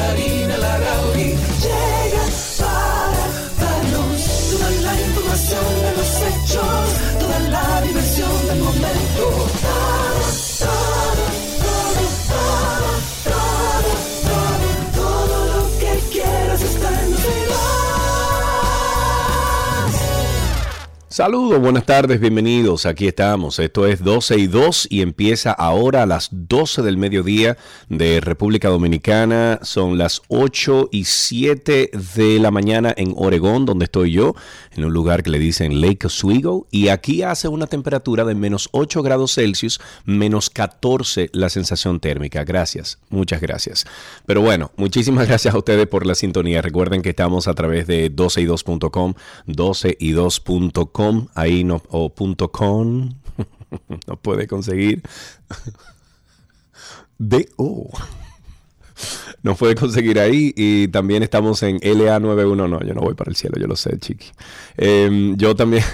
Karina Larrauri llegan para darnos toda la información de los hechos, toda la diversión del momento. Saludos, buenas tardes, bienvenidos. Aquí estamos. Esto es 12 y 2 y empieza ahora a las 12 del mediodía de República Dominicana. Son las 8 y 7 de la mañana en Oregón, donde estoy yo, en un lugar que le dicen Lake Oswego. Y aquí hace una temperatura de menos 8 grados Celsius, menos 14 la sensación térmica. Gracias, muchas gracias. Pero bueno, muchísimas gracias a ustedes por la sintonía. Recuerden que estamos a través de 12y2.com, 12y2.com, ahí no, o punto .com, no puede conseguir. De O. Nos puede conseguir ahí y también estamos en LA91. No, yo no voy para el cielo, yo lo sé, chiqui. Em, yo también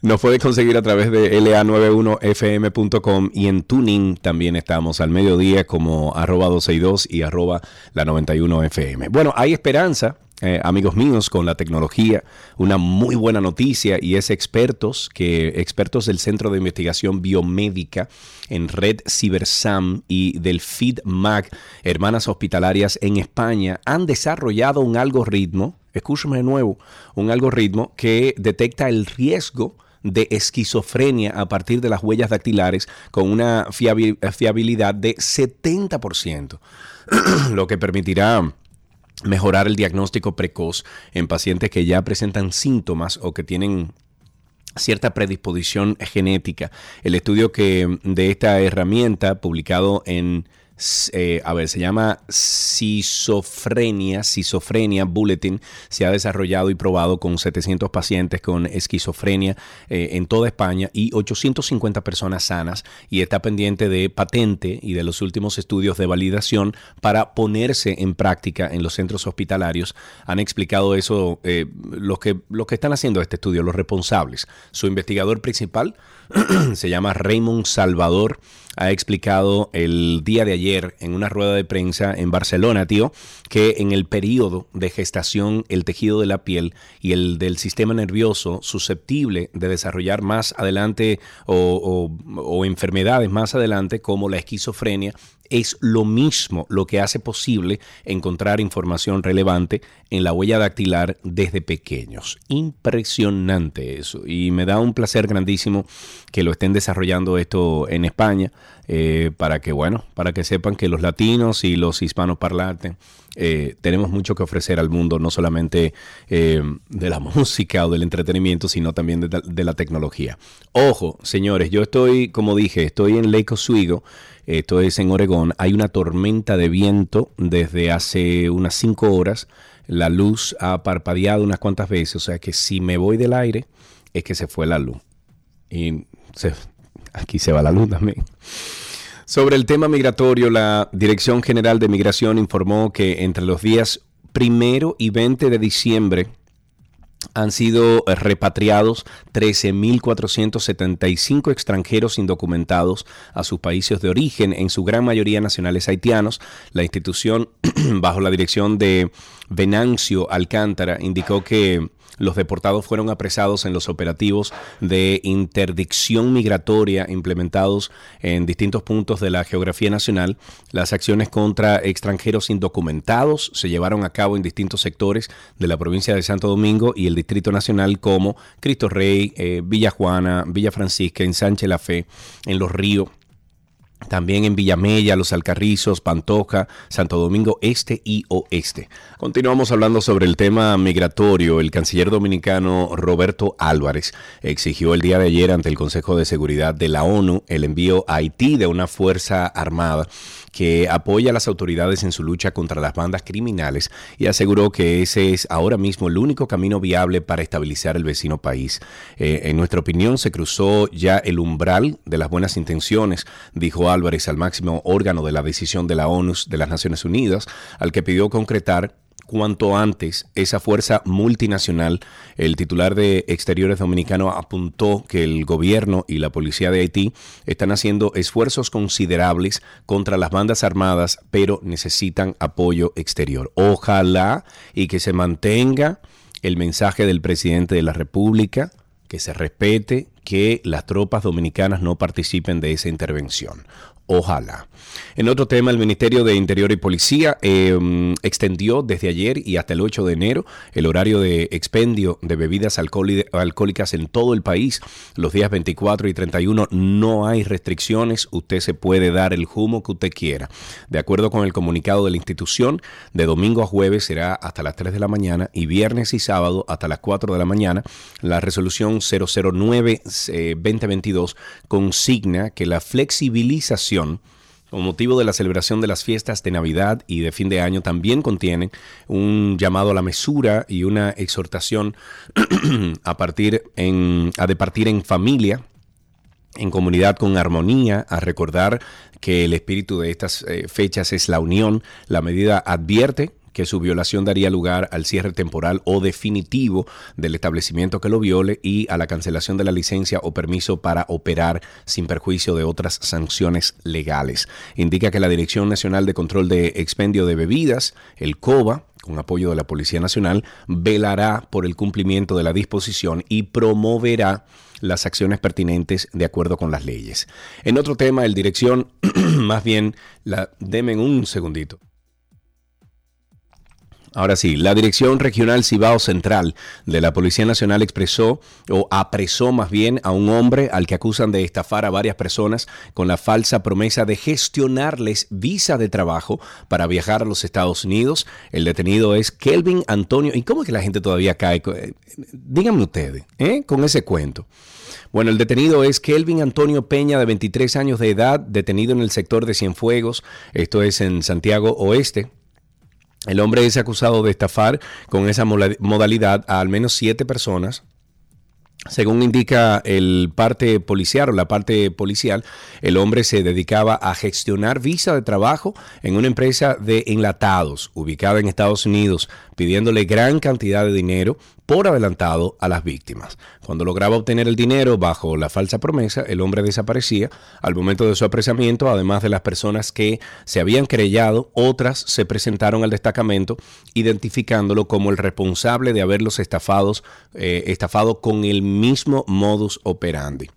nos puede conseguir a través de la91fm.com y en Tuning también estamos al mediodía como arroba 262 y arroba la 91fm. Bueno, hay esperanza. Eh, amigos míos, con la tecnología, una muy buena noticia y es expertos que expertos del Centro de Investigación Biomédica en Red Cibersam y del FeedMac, hermanas hospitalarias en España, han desarrollado un algoritmo, escúchame de nuevo, un algoritmo que detecta el riesgo de esquizofrenia a partir de las huellas dactilares con una fiabi- fiabilidad de 70%, lo que permitirá mejorar el diagnóstico precoz en pacientes que ya presentan síntomas o que tienen cierta predisposición genética. El estudio que de esta herramienta publicado en eh, a ver, se llama Cisofrenia, Cisofrenia Bulletin, se ha desarrollado y probado con 700 pacientes con esquizofrenia eh, en toda España y 850 personas sanas y está pendiente de patente y de los últimos estudios de validación para ponerse en práctica en los centros hospitalarios. Han explicado eso eh, los, que, los que están haciendo este estudio, los responsables. Su investigador principal se llama Raymond Salvador ha explicado el día de ayer en una rueda de prensa en Barcelona, tío, que en el periodo de gestación el tejido de la piel y el del sistema nervioso susceptible de desarrollar más adelante o, o- o enfermedades más adelante como la esquizofrenia es lo mismo lo que hace posible encontrar información relevante en la huella dactilar desde pequeños. Impresionante eso. Y me da un placer grandísimo que lo estén desarrollando esto en España. eh, para que, bueno, para que sepan que los latinos y los hispanoparlantes eh, tenemos mucho que ofrecer al mundo, no solamente eh, de la música o del entretenimiento, sino también de, la tecnología. Ojo, señores, yo estoy, como dije, estoy en Lake Oswego, esto es en Oregón, hay una tormenta de viento desde hace unas cinco horas, la luz ha parpadeado unas cuantas veces, o sea que si me voy del aire es que se fue la luz. Y aquí se va la luz también. Sobre el tema migratorio, la Dirección General de Migración informó que entre los días primero y 20 de diciembre han sido eh, repatriados 13.475 extranjeros indocumentados a sus países de origen, en su gran mayoría nacionales haitianos. La institución, bajo la dirección de Venancio Alcántara, indicó que los deportados fueron apresados en los operativos de interdicción migratoria implementados en distintos puntos de la geografía nacional. Las acciones contra extranjeros indocumentados se llevaron a cabo en distintos sectores de la provincia de Santo Domingo y el Distrito Nacional como Cristo Rey, eh, Villa Juana, Villa Francisca, en Sánchez La Fe, en Los Ríos. También en Villamella, Los Alcarrizos, Pantoja, Santo Domingo Este y Oeste. Continuamos hablando sobre el tema migratorio. El canciller dominicano Roberto Álvarez exigió el día de ayer ante el Consejo de Seguridad de la ONU el envío a Haití de una fuerza armada que apoya a las autoridades en su lucha contra las bandas criminales y aseguró que ese es ahora mismo el único camino viable para estabilizar el vecino país. Eh, en nuestra opinión, se cruzó ya el umbral de las buenas intenciones, dijo Álvarez al máximo órgano de la decisión de la ONU de las Naciones Unidas, al que pidió concretar cuanto antes esa fuerza multinacional. El titular de Exteriores Dominicano apuntó que el gobierno y la policía de Haití están haciendo esfuerzos considerables contra las bandas armadas, pero necesitan apoyo exterior. Ojalá y que se mantenga el mensaje del presidente de la República, que se respete que las tropas dominicanas no participen de esa intervención. Ojalá. En otro tema, el Ministerio de Interior y Policía em, extendió desde ayer y hasta el 8 de enero el horario de expendio de bebidas alcohólicas en todo el país. Los días 24 y 31 no hay restricciones, usted se puede dar el humo que usted quiera. De acuerdo con el comunicado de la institución, de domingo a jueves será hasta las 3 de la mañana y viernes y sábado hasta las 4 de la mañana. La resolución 009-2022 eh, consigna que la flexibilización con motivo de la celebración de las fiestas de Navidad y de fin de año, también contienen un llamado a la mesura y una exhortación a partir en, a departir en familia, en comunidad con armonía, a recordar que el espíritu de estas eh, fechas es la unión. La medida advierte que su violación daría lugar al cierre temporal o definitivo del establecimiento que lo viole y a la cancelación de la licencia o permiso para operar sin perjuicio de otras sanciones legales. Indica que la Dirección Nacional de Control de Expendio de Bebidas, el COBA, con apoyo de la Policía Nacional, velará por el cumplimiento de la disposición y promoverá las acciones pertinentes de acuerdo con las leyes. En otro tema, el dirección, más bien, la, un segundito. Ahora sí, la Dirección Regional Cibao Central de la Policía Nacional expresó o apresó más bien a un hombre al que acusan de estafar a varias personas con la falsa promesa de gestionarles visa de trabajo para viajar a los Estados Unidos. El detenido es Kelvin Antonio. ¿Y cómo es que la gente todavía cae? Eh, díganme ustedes, ¿eh? Con ese cuento. Bueno, el detenido es Kelvin Antonio Peña, de 23 años de edad, detenido en el sector de Cienfuegos, esto es en Santiago Oeste. El hombre es acusado de estafar con esa modalidad a al menos siete personas. Según indica el parte policial o la parte policial, el hombre se dedicaba a gestionar visa de trabajo en una empresa de enlatados ubicada en Estados Unidos, pidiéndole gran cantidad de dinero por adelantado a las víctimas. Cuando lograba obtener el dinero bajo la falsa promesa, el hombre desaparecía. Al momento de su apresamiento, además de las personas que se habían creyado, otras se presentaron al destacamento identificándolo como el responsable de haberlos estafados, eh, estafado con el mismo modus operandi.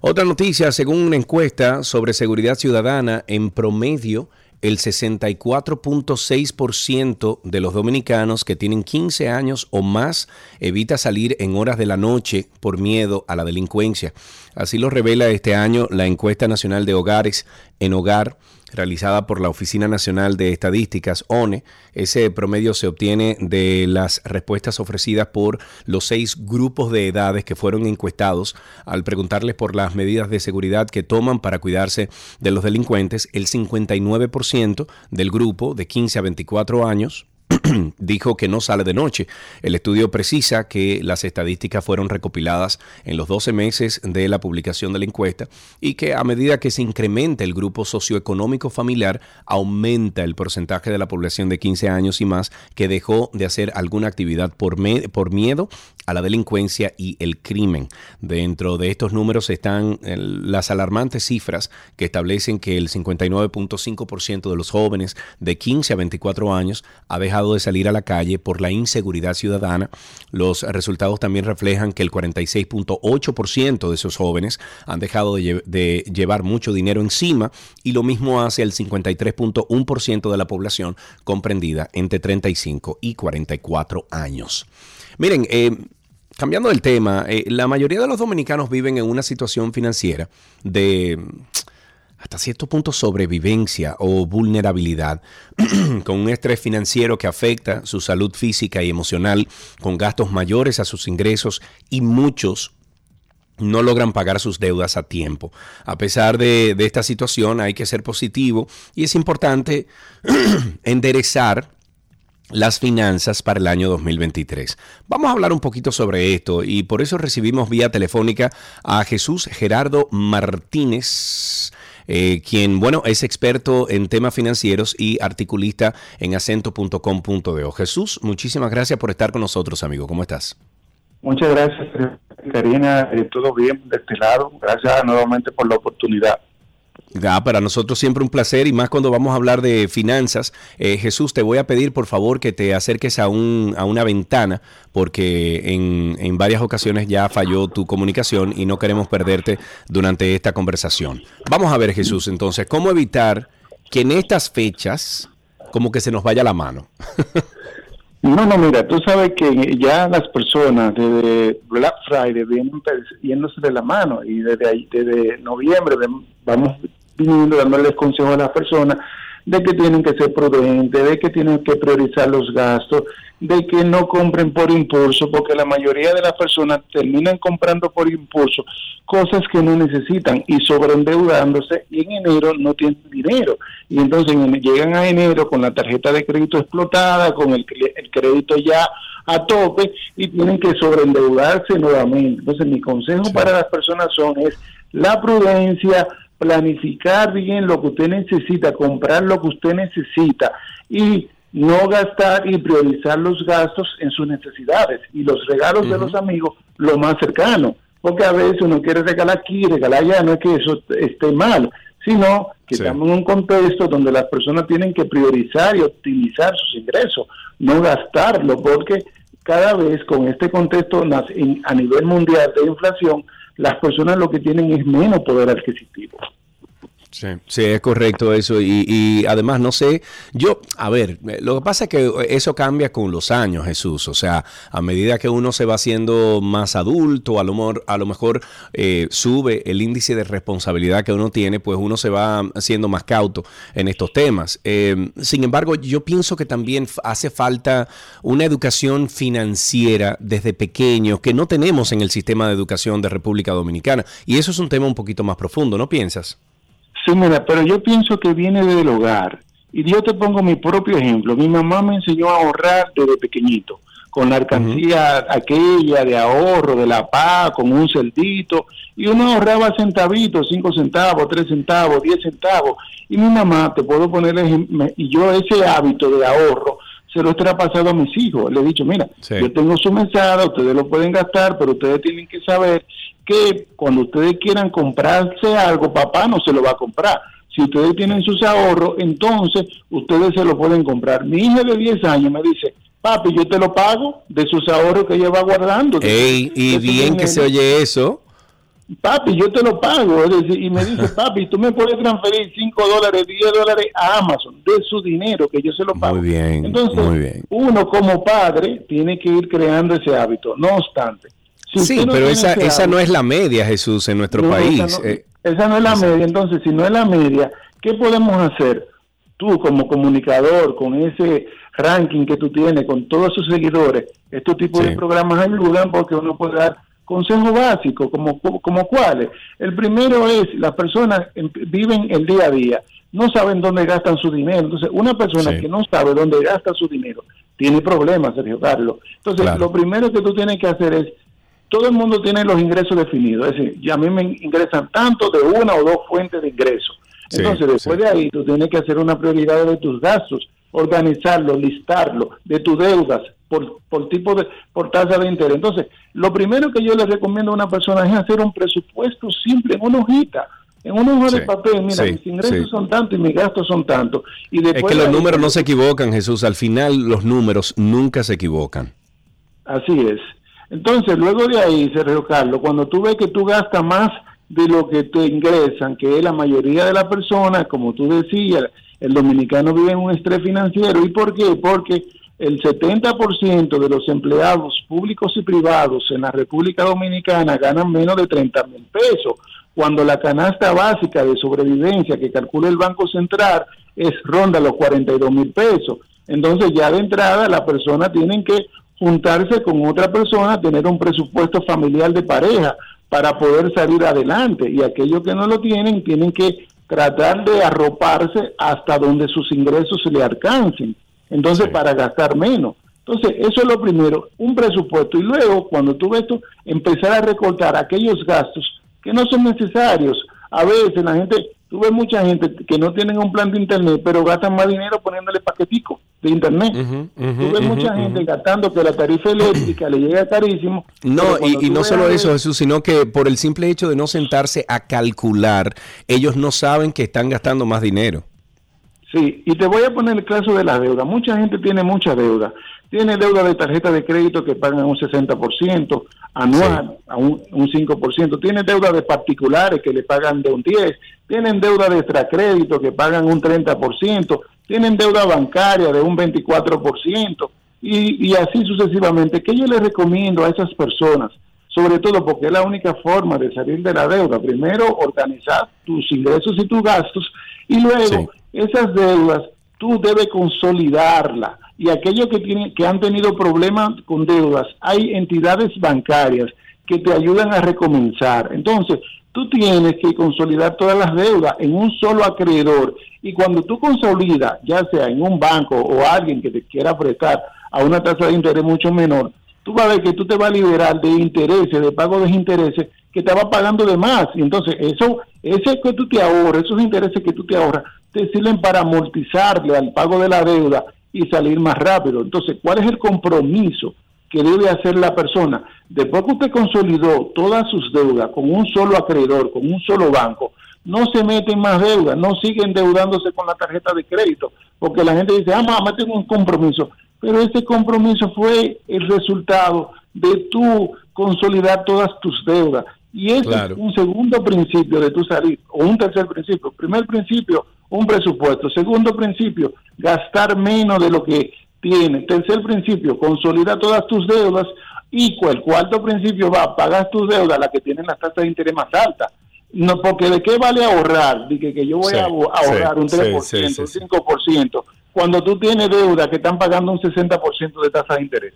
Otra noticia, según una encuesta sobre seguridad ciudadana, en promedio, el 64.6% de los dominicanos que tienen 15 años o más evita salir en horas de la noche por miedo a la delincuencia. Así lo revela este año la encuesta nacional de hogares en hogar realizada por la Oficina Nacional de Estadísticas, ONE. Ese promedio se obtiene de las respuestas ofrecidas por los seis grupos de edades que fueron encuestados al preguntarles por las medidas de seguridad que toman para cuidarse de los delincuentes. El 59% del grupo de 15 a 24 años dijo que no sale de noche. El estudio precisa que las estadísticas fueron recopiladas en los 12 meses de la publicación de la encuesta y que a medida que se incrementa el grupo socioeconómico familiar, aumenta el porcentaje de la población de 15 años y más que dejó de hacer alguna actividad por, miedo a la delincuencia y el crimen. Dentro de estos números están las alarmantes cifras que establecen que el 59.5% de los jóvenes de 15 a 24 años ha dejado de salir a la calle por la inseguridad ciudadana. Los resultados también reflejan que el 46.8% de esos jóvenes han dejado de, llevar mucho dinero encima y lo mismo hace el 53.1% de la población comprendida entre 35 y 44 años. Miren, eh, cambiando el tema, eh, la mayoría de los dominicanos viven en una situación financiera de hasta cierto punto sobrevivencia o vulnerabilidad, con un estrés financiero que afecta su salud física y emocional, con gastos mayores a sus ingresos y muchos no logran pagar sus deudas a tiempo. A pesar de, de esta situación hay que ser positivo y es importante enderezar las finanzas para el año 2023. Vamos a hablar un poquito sobre esto y por eso recibimos vía telefónica a Jesús Gerardo Martínez. Eh, quien, bueno, es experto en temas financieros y articulista en acento.com.de. Jesús, muchísimas gracias por estar con nosotros, amigo. ¿Cómo estás? Muchas gracias, Karina. Todo bien de este lado. Gracias nuevamente por la oportunidad. Ah, para nosotros siempre un placer y más cuando vamos a hablar de finanzas. Eh, Jesús, te voy a pedir por favor que te acerques a, un, a una ventana porque en, en, varias ocasiones ya falló tu comunicación y no queremos perderte durante esta conversación. Vamos a ver Jesús, entonces, ¿cómo evitar que en estas fechas como que se nos vaya la mano? No, no, mira, tú sabes que ya las personas desde Black Friday vienen yéndose de la mano y desde, ahí, desde noviembre vamos viniendo dándoles consejos a las personas de que tienen que ser prudentes, de que tienen que priorizar los gastos, de que no compren por impulso, porque la mayoría de las personas terminan comprando por impulso cosas que no necesitan y sobreendeudándose y en enero no tienen dinero. Y entonces llegan a enero con la tarjeta de crédito explotada, con el, el crédito ya a tope y tienen que sobreendeudarse nuevamente. Entonces mi consejo para las personas son es la prudencia, planificar bien lo que usted necesita, comprar lo que usted necesita y no gastar y priorizar los gastos en sus necesidades y los regalos de los amigos lo más cercano. Porque a veces uno quiere regalar aquí, regalar allá, no es que eso esté mal, sino que estamos en un contexto donde las personas tienen que priorizar y optimizar sus ingresos, no gastarlo, porque cada vez con este contexto a nivel mundial de inflación, las personas lo que tienen es menos poder adquisitivo. Sí, sí, es correcto eso. Y, además, no sé, yo, a ver, lo que pasa es que eso cambia con los años, Jesús. O sea, a medida que uno se va haciendo más adulto, a lo mejor, a lo mejor eh, sube el índice de responsabilidad que uno tiene, pues uno se va haciendo más cauto en estos temas. Eh, sin embargo, yo pienso que también hace falta una educación financiera desde pequeño que no tenemos en el sistema de educación de República Dominicana. Y eso es un tema un poquito más profundo, ¿no piensas? Sí, mira, pero yo pienso que viene del hogar. Y yo te pongo mi propio ejemplo. Mi mamá me enseñó a ahorrar desde pequeñito, con la alcancía aquella de ahorro, de la paz, con un celdito. Y uno ahorraba centavitos, cinco centavos, tres centavos, diez centavos. Y mi mamá, te puedo poner, y yo ese hábito de ahorro, se lo he traspasado a mis hijos. Le he dicho, mira, yo tengo su mesada, ustedes lo pueden gastar, pero ustedes tienen que saber que cuando ustedes quieran comprarse algo, papá no se lo va a comprar. Si ustedes tienen sus ahorros, entonces ustedes se lo pueden comprar. Mi hija de 10 años me dice, papi, yo te lo pago de sus ahorros que ella va guardando. Ey, y bien que se oye eso. Papi, yo te lo pago. y me dice, papi, tú me puedes transferir 5 dólares, 10 dólares a Amazon de su dinero, que yo se lo pago. Muy bien. Entonces, muy bien. uno como padre tiene que ir creando ese hábito. No obstante, sí, pero esa, esa no es la media, Jesús, en nuestro país. Eh. Esa no, es la media. Entonces, si no es la media, ¿qué podemos hacer? Tú como comunicador, con ese ranking que tú tienes, con todos sus seguidores, estos tipos de programas ayudan porque uno puede dar consejos básicos, como, como cuáles. El primero es, las personas viven el día a día, no saben dónde gastan su dinero. Entonces, una persona que no sabe dónde gasta su dinero, tiene problemas, Sergio Carlos. Entonces, lo primero que tú tienes que hacer es todo el mundo tiene los ingresos definidos, es decir, ya a mí me ingresan tanto de una o dos fuentes de ingresos. Entonces, después de ahí, tú tienes que hacer una prioridad de tus gastos, organizarlo, listarlo, de tus deudas, por, por tipo de, por tasa de interés. Entonces, lo primero que yo le recomiendo a una persona es hacer un presupuesto simple, en una hojita, en una hoja de papel, mira, mis ingresos son tantos y mis gastos son tantos. Y después es que los números no se equivocan, Jesús. Al final, los números nunca se equivocan. Así es. Entonces, luego de ahí, Sergio Carlos, cuando tú ves que tú gastas más de lo que te ingresan, que es la mayoría de las personas, como tú decías, el dominicano vive en un estrés financiero. ¿Y por qué? Porque el 70% de los empleados públicos y privados en la República Dominicana ganan menos de 30 mil pesos, cuando la canasta básica de sobrevivencia que calcula el Banco Central es ronda los 42 mil pesos. Entonces ya de entrada las personas tienen que juntarse con otra persona, tener un presupuesto familiar de pareja, para poder salir adelante y aquellos que no lo tienen tienen que tratar de arroparse hasta donde sus ingresos se le alcancen. Entonces, para gastar menos. Entonces, eso es lo primero, un presupuesto. Y luego, cuando tú ves esto, empezar a recortar aquellos gastos que no son necesarios. A veces la gente, tú ves mucha gente que no tienen un plan de internet, pero gastan más dinero poniéndole paquetico de internet. tú ves mucha gente gastando que la tarifa eléctrica le llega carísimo. No, y, no solo eso, Jesús, sino que por el simple hecho de no sentarse a calcular, ellos no saben que están gastando más dinero. Sí, y te voy a poner el caso de la deuda. Mucha gente tiene mucha deuda. Tiene deuda de tarjeta de crédito que pagan un 60% anual, a un, un 5%. Tiene deuda de particulares que le pagan de un 10%. Tienen deuda de extracrédito que pagan un 30%. Tienen deuda bancaria de un 24%. Y, y así sucesivamente. ¿Qué yo les recomiendo a esas personas? Sobre todo porque es la única forma de salir de la deuda. Primero, organizar tus ingresos y tus gastos. Y luego esas deudas tú debes consolidarlas y aquellos que tienen que han tenido problemas con deudas, hay entidades bancarias que te ayudan a recomenzar. Entonces, tú tienes que consolidar todas las deudas en un solo acreedor y cuando tú consolidas, ya sea en un banco o alguien que te quiera prestar a una tasa de interés mucho menor, tú vas a ver que tú te vas a liberar de intereses, de pago de intereses que te va pagando de más. Y entonces, eso, ese que tú te ahorras, esos intereses que tú te ahorras, te sirven para amortizarle al pago de la deuda y salir más rápido. Entonces, ¿cuál es el compromiso que debe hacer la persona? Después que usted consolidó todas sus deudas con un solo acreedor, con un solo banco, no se meten más deudas, no siguen endeudándose con la tarjeta de crédito, porque la gente dice, ah, mamá, tengo un compromiso. Pero ese compromiso fue el resultado de tú consolidar todas tus deudas. Y ese es un segundo principio de tu salir, o un tercer principio. Primer principio, un presupuesto. Segundo principio, gastar menos de lo que tiene. Tercer principio, consolida todas tus deudas. Y el cuarto principio va, pagar tus deudas, las que tienen las tasas de interés más altas. No, porque de qué vale ahorrar, de que, yo voy a ahorrar un 3%, un 5%, cuando tú tienes deudas que están pagando un 60% de tasa de interés.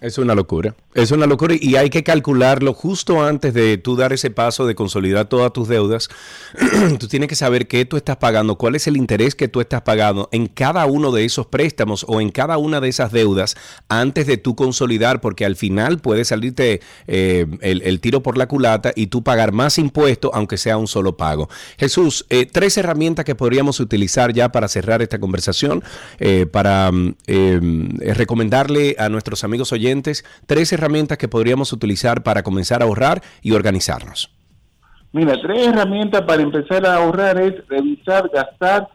Es una locura, es una locura y hay que calcularlo justo antes de tú dar ese paso de consolidar todas tus deudas. tú tienes que saber qué tú estás pagando, cuál es el interés que tú estás pagando en cada uno de esos préstamos o en cada una de esas deudas antes de tú consolidar, porque al final puede salirte eh, el, tiro por la culata y tú pagar más impuestos aunque sea un solo pago. Jesús, eh, tres herramientas que podríamos utilizar ya para cerrar esta conversación, eh, para mm, recomendarle a nuestros amigos oyentes tres herramientas que podríamos utilizar para comenzar a ahorrar y organizarnos. Mira, tres herramientas para empezar a ahorrar es revisar, gastar,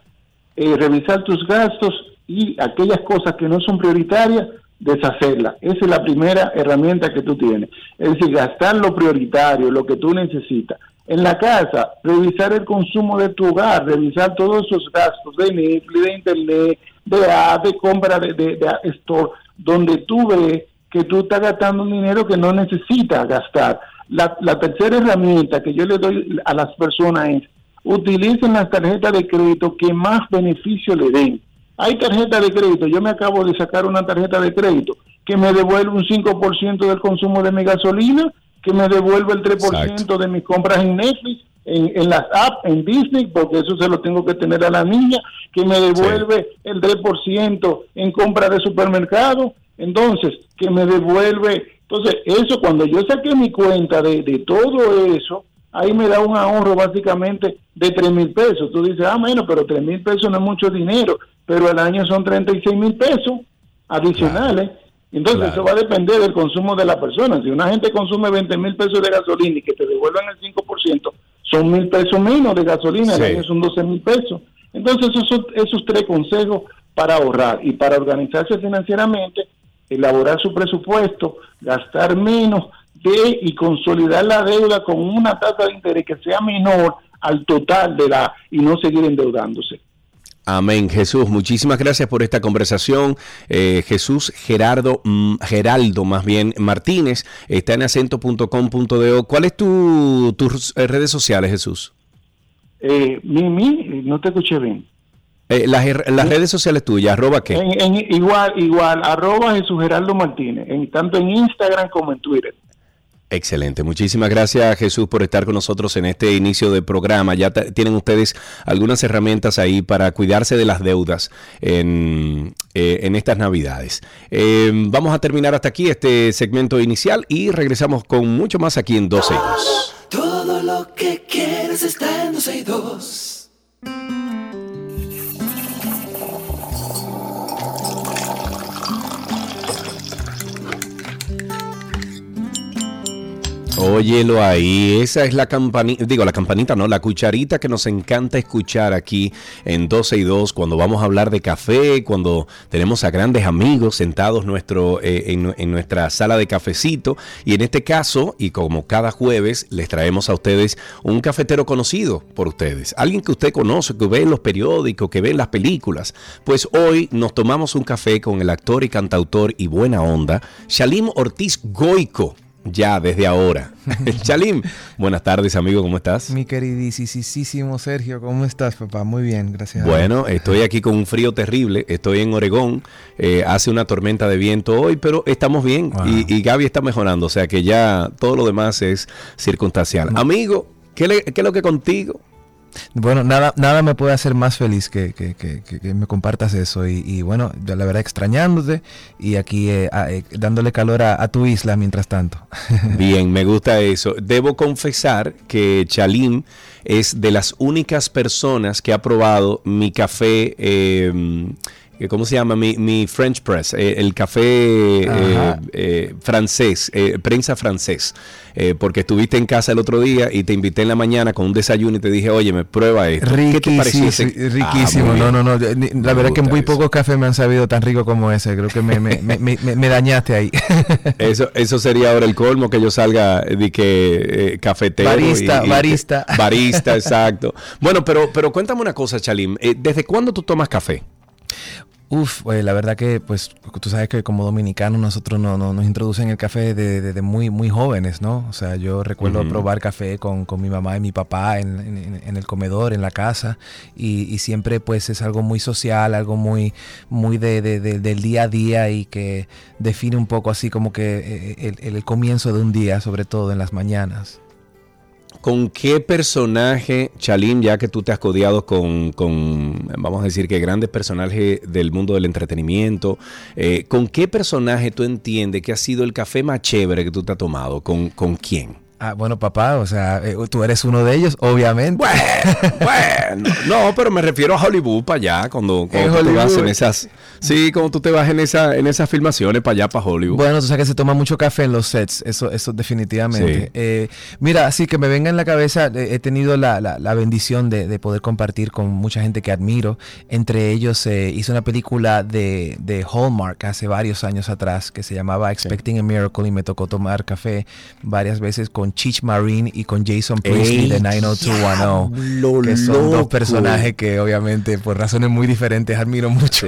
eh, revisar tus gastos y aquellas cosas que no son prioritarias, deshacerlas. Esa es la primera herramienta que tú tienes. Es decir, gastar lo prioritario, lo que tú necesitas. En la casa, revisar el consumo de tu hogar, revisar todos esos gastos de Netflix, de Internet, de, de compra de, de, de store, donde tú ves que tú estás gastando un dinero que no necesitas gastar. La, tercera herramienta que yo le doy a las personas es utilicen las tarjetas de crédito que más beneficio le den. Hay tarjetas de crédito, yo me acabo de sacar una tarjeta de crédito que me devuelve un 5% del consumo de mi gasolina, que me devuelve el 3% de mis compras en Netflix, en, en, las apps, en Disney, porque eso se lo tengo que tener a la niña, que me devuelve el 3% en compra de supermercado, entonces, que me devuelve. Entonces, eso cuando yo saqué mi cuenta de, de todo eso, ahí me da un ahorro básicamente de 3 mil pesos. Tú dices, ah, bueno, pero 3 mil pesos no es mucho dinero, pero al año son 36 mil pesos adicionales. Entonces, eso va a depender del consumo de la persona. Si una gente consume 20 mil pesos de gasolina y que te devuelvan el 5%, son mil pesos menos de gasolina, al año son 12 mil pesos. Entonces, esos, esos tres consejos para ahorrar y para organizarse financieramente elaborar su presupuesto, gastar menos de y consolidar la deuda con una tasa de interés que sea menor al total de la y no seguir endeudándose. Amén, Jesús. Muchísimas gracias por esta conversación. Eh, Jesús Gerardo, mm, Geraldo más bien Martínez, está en acento.com.de. ¿Cuáles es tu, tus redes sociales, Jesús? Eh, mi, no te escuché bien. Eh, las, redes sociales tuyas, arroba qué? igual, igual, arroba Jesús Geraldo Martínez, en, tanto en Instagram como en Twitter. Excelente. Muchísimas gracias Jesús por estar con nosotros en este inicio de programa. Ya tienen ustedes algunas herramientas ahí para cuidarse de las deudas en, eh, estas navidades. Eh, vamos a terminar hasta aquí este segmento inicial y regresamos con mucho más aquí en 12 Todo lo que quieres está en 12 Óyelo ahí, esa es la campanita, digo la campanita, no, la cucharita que nos encanta escuchar aquí en 12 y 2 cuando vamos a hablar de café, cuando tenemos a grandes amigos sentados nuestro, eh, en, en, nuestra sala de cafecito. Y en este caso, y como cada jueves, les traemos a ustedes un cafetero conocido por ustedes, alguien que usted conoce, que ve en los periódicos, que ve en las películas. Pues hoy nos tomamos un café con el actor y cantautor y buena onda, Shalim Ortiz Goico ya desde ahora. Chalim, buenas tardes amigo, ¿cómo estás? Mi queridísimo Sergio, ¿cómo estás papá? Muy bien, gracias. Bueno, estoy aquí con un frío terrible, estoy en Oregón, eh, hace una tormenta de viento hoy, pero estamos bien y, y, Gaby está mejorando, o sea que ya todo lo demás es circunstancial. Amigo, ¿qué, le, ¿qué es lo que contigo? Bueno, nada, nada me puede hacer más feliz que, que, me compartas eso. Y, bueno, la verdad extrañándote y aquí eh, eh, dándole calor a, tu isla mientras tanto. Bien, me gusta eso. Debo confesar que Chalim es de las únicas personas que ha probado mi café. Eh, ¿Cómo se llama? Mi, French press, eh, el café eh, eh, francés, prensa francés. porque estuviste en casa el otro día y te invité en la mañana con un desayuno y te dije, oye, me prueba esto. ¿Qué te pareció? Riquísimo. Ah, no, no, no. La verdad que muy pocos cafés me han sabido tan rico como ese. Creo que me, me, me, me dañaste ahí. eso, eso sería ahora el colmo que yo salga de que cafetero. Barista, barista. barista, exacto. Bueno, pero, pero cuéntame una cosa, Chalim. ¿Desde cuándo tú tomas café? Uf, la verdad que pues tú sabes que como dominicanos nosotros no, nos introducen el café desde de, muy, muy jóvenes, ¿no? O sea, yo recuerdo probar café con, mi mamá y mi papá en, el comedor, en la casa, y, siempre pues es algo muy social, algo muy, muy de, del día a día y que define un poco así como que eh, el, el comienzo de un día, sobre todo en las mañanas. ¿Con qué personaje, Chalín, ya que tú te has codiado con, vamos a decir que grandes personajes del mundo del entretenimiento, eh, ¿con qué personaje tú entiendes que ha sido el café más chévere que tú te has tomado? ¿Con, con quién? Ah, bueno, papá, o sea, eh, tú eres uno de ellos, obviamente. Bueno, no, pero me refiero a Hollywood para allá, cuando, cuando tú te vas en esas, sí, como tú te vas en esa, en esas filmaciones para allá, para Hollywood. Bueno, tú sabes que se toma mucho café en los sets, eso, eso definitivamente. Eh, mira, así que me venga en la cabeza, eh, he tenido la, la, bendición de, poder compartir con mucha gente que admiro. Entre ellos hice una película de, de, Hallmark hace varios años atrás que se llamaba Expecting a Miracle y me tocó tomar café varias veces con Chich Marine y con Jason Priestley de 90210. Que son dos personajes que obviamente por razones muy diferentes admiro mucho.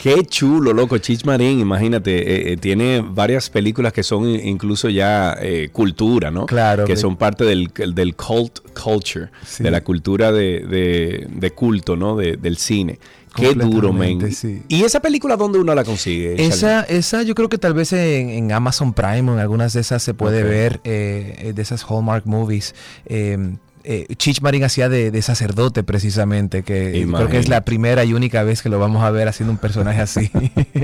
Qué chulo, loco. Chich Marín, imagínate, eh, eh, tiene varias películas que son incluso ya eh, cultura, ¿no? Claro. Que son parte del, del cult culture, de la cultura de, de, culto, ¿no? del cine. Qué duro, men. ¿Y esa película dónde uno la consigue? Esa, esa yo creo que tal vez en, Amazon Prime o en algunas de esas se puede ver, eh, de esas Hallmark movies. Eh, eh, Chich Marín hacía de, sacerdote precisamente, que creo que es la primera y única vez que lo vamos a ver haciendo un personaje así.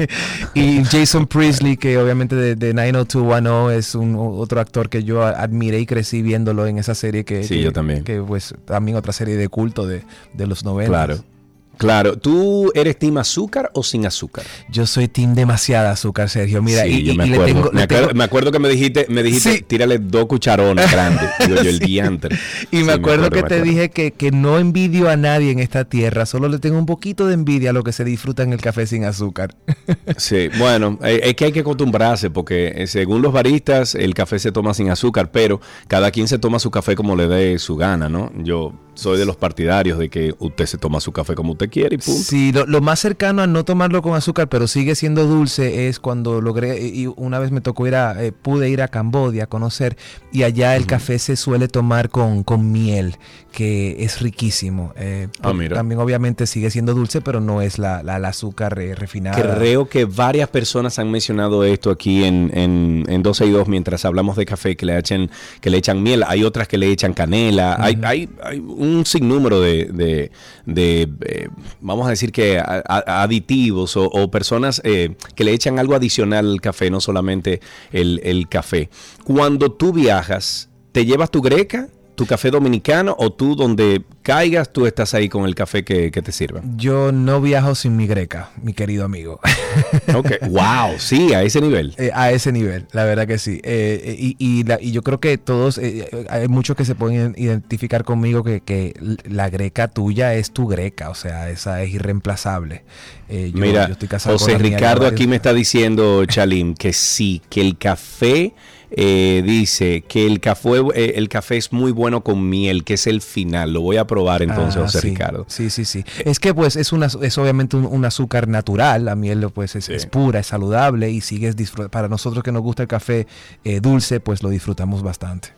y Jason Priestley, que obviamente de, de 90210 es un otro actor que yo admiré y crecí viéndolo en esa serie que, sí, yo también. que pues también otra serie de culto de, de los 90. Claro. Claro, ¿tú eres team azúcar o sin azúcar? Yo soy team demasiada azúcar, Sergio. Mira, y, me, acuerdo, me, acuerdo, que me dijiste, me dijiste, tírale dos cucharones grandes. Digo yo, el diantre. Y me, acuerdo que te dije que, que, no envidio a nadie en esta tierra, solo le tengo un poquito de envidia a lo que se disfruta en el café sin azúcar. sí, bueno, eh, es que hay que acostumbrarse porque eh, según los baristas el café se toma sin azúcar, pero cada quien se toma su café como le dé su gana, ¿no? Yo soy de los partidarios de que usted se toma su café como usted quiere y punto. Sí, lo, más cercano a no tomarlo con azúcar, pero sigue siendo dulce, es cuando logré, y una vez me tocó ir a, eh, pude ir a Cambodia a conocer, y allá el café se suele tomar con, con miel, que es riquísimo. Eh, ah, también obviamente sigue siendo dulce, pero no es la, la, azúcar eh, refinada. Creo que varias personas han mencionado esto aquí en, en, en 12 y 2 mientras hablamos de café, que le, echen, que le echan miel. Hay otras que le echan canela. hay, hay, hay, un sinnúmero de, de, eh, vamos a decir que aditivos o, personas que le echan algo adicional al café, no solamente el, el café. Cuando tú viajas, ¿te llevas tu greca? Tu café dominicano o tú donde caigas, tú estás ahí con el café que, te sirva? Yo no viajo sin mi greca, mi querido amigo. ok, wow, sí, a ese nivel. Eh, a ese nivel, la verdad que sí. Eh, eh, y, y, yo creo que todos, hay muchos que se pueden identificar conmigo que, la greca tuya es tu greca, o sea, esa es irreemplazable. Mira, José Ricardo aquí me está diciendo, Chalim, que sí, que el café eh, dice que el café, eh, el café es muy bueno con miel, que es el final. Lo voy a probar entonces, ah, José Ricardo. Sí, sí, sí. Es que pues es, una, es obviamente un, azúcar natural. La miel pues es, pura, es saludable y sigues disfrutando. Para nosotros que nos gusta el café eh, dulce, pues lo disfrutamos bastante.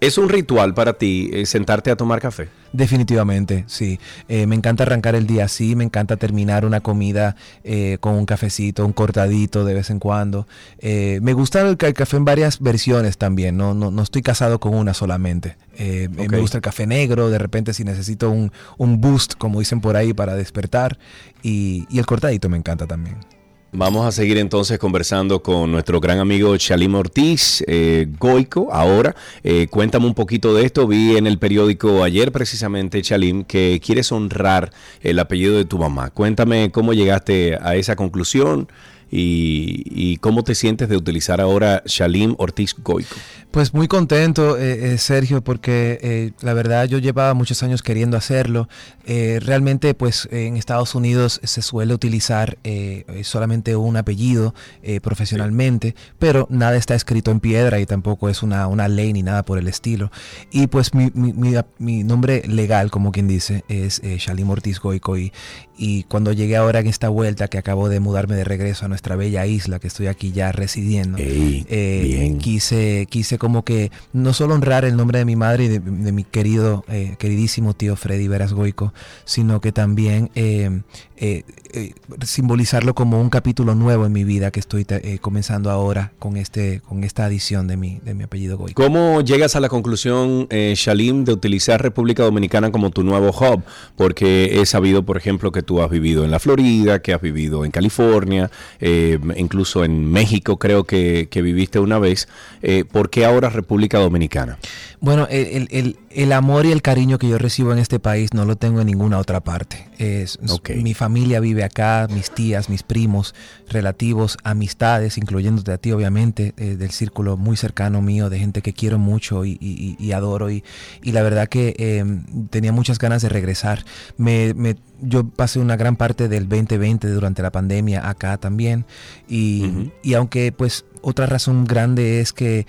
¿Es un ritual para ti eh, sentarte a tomar café? Definitivamente, sí. Eh, me encanta arrancar el día así, me encanta terminar una comida eh, con un cafecito, un cortadito de vez en cuando. me gusta el, café en varias versiones también, no, no, no estoy casado con una solamente. Me gusta el café negro, de repente si necesito un, un, boost, como dicen por ahí, para despertar. y el cortadito me encanta también. Vamos a seguir entonces conversando con nuestro gran amigo Chalim Ortiz, eh, Goico. Ahora, eh, cuéntame un poquito de esto. Vi en el periódico ayer precisamente, Chalim, que quieres honrar el apellido de tu mamá. Cuéntame cómo llegaste a esa conclusión y, cómo te sientes de utilizar ahora Shalim Ortiz Goico. Pues muy contento, eh, eh, Sergio, porque eh, la verdad yo llevaba muchos años queriendo hacerlo. realmente, pues en Estados Unidos se suele utilizar solamente un apellido profesionalmente, pero nada está escrito en piedra y tampoco es una, una ley ni nada por el estilo. Y pues mi, mi, nombre legal, como quien dice, es Shalim Ortiz Goico. Y, y cuando llegué ahora en esta vuelta, que acabo de mudarme de regreso a nuestra bella isla, que estoy aquí ya residiendo, quise, quise como que no solo honrar el nombre de mi madre y de, mi querido, eh, queridísimo tío Freddy Veras Goico, sino que también eh, eh, simbolizarlo como un capítulo nuevo en mi vida que estoy comenzando ahora con, este, con esta adición de mi, de mi apellido Goico. ¿Cómo llegas a la conclusión, Shalim, de utilizar República Dominicana como tu nuevo hub? Porque he sabido, por ejemplo, que tú has vivido en la Florida, que has vivido en California, incluso en México creo que, que viviste una vez. ¿Por qué ahora República Dominicana? Bueno, el, amor y el cariño que yo recibo en este país no lo tengo en ninguna otra parte. Es, Mi familia vive acá, mis tías, mis primos, relativos, amistades, incluyéndote a ti obviamente, eh, del círculo muy cercano mío, de gente que quiero mucho y, adoro. Y, la verdad que em, tenía muchas ganas de regresar. Me, yo pasé una gran parte del 2020 durante la pandemia acá también. Y, y aunque pues otra razón grande es que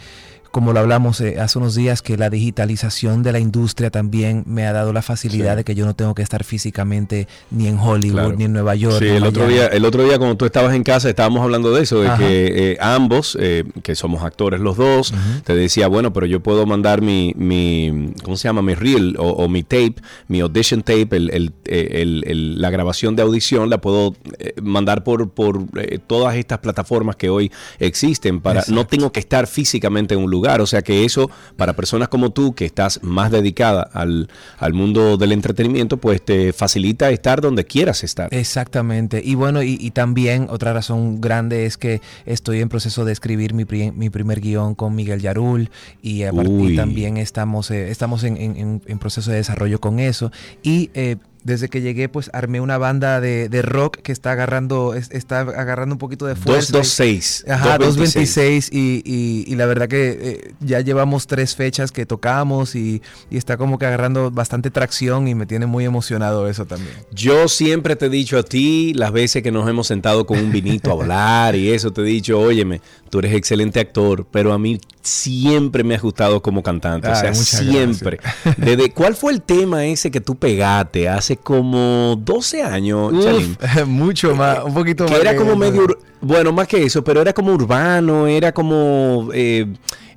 como lo hablamos eh, hace unos días, que la digitalización de la industria también me ha dado la facilidad de que yo no tengo que estar físicamente ni en Hollywood ni en Nueva York. Sí, el otro, día, el otro día cuando tú estabas en casa estábamos hablando de eso, de que eh, ambos, eh, que somos actores los dos, te decía, bueno, pero yo puedo mandar mi, mi ¿cómo se llama? Mi reel o, mi tape, mi audition tape, el, el, la grabación de audición, la puedo mandar por, por todas estas plataformas que hoy existen para, no tengo que estar físicamente en un lugar o sea que eso, para personas como tú, que estás más dedicada al, mundo del entretenimiento, pues te facilita estar donde quieras estar. Exactamente. Y bueno, y, también otra razón grande es que estoy en proceso de escribir mi, mi primer guion con Miguel Yarul y a partir también estamos, eh, estamos en, proceso de desarrollo con eso. Y eh, desde que llegué, pues armé una banda de, rock que está agarrando, está agarrando un poquito de fuerza. 226. Ajá, 226. Y, y, y, la verdad que eh, ya llevamos tres fechas que tocamos y, y, está como que agarrando bastante tracción y me tiene muy emocionado eso también. Yo siempre te he dicho a ti, las veces que nos hemos sentado con un vinito a hablar y eso, te he dicho, óyeme, tú eres excelente actor, pero a mí siempre me has gustado como cantante. o sea, siempre. Desde, ¿Cuál fue el tema ese que tú pegaste hace como 12 años, Mucho más, un poquito más. Era como medio. Bueno, más que eso, pero era como urbano, era como. Eh,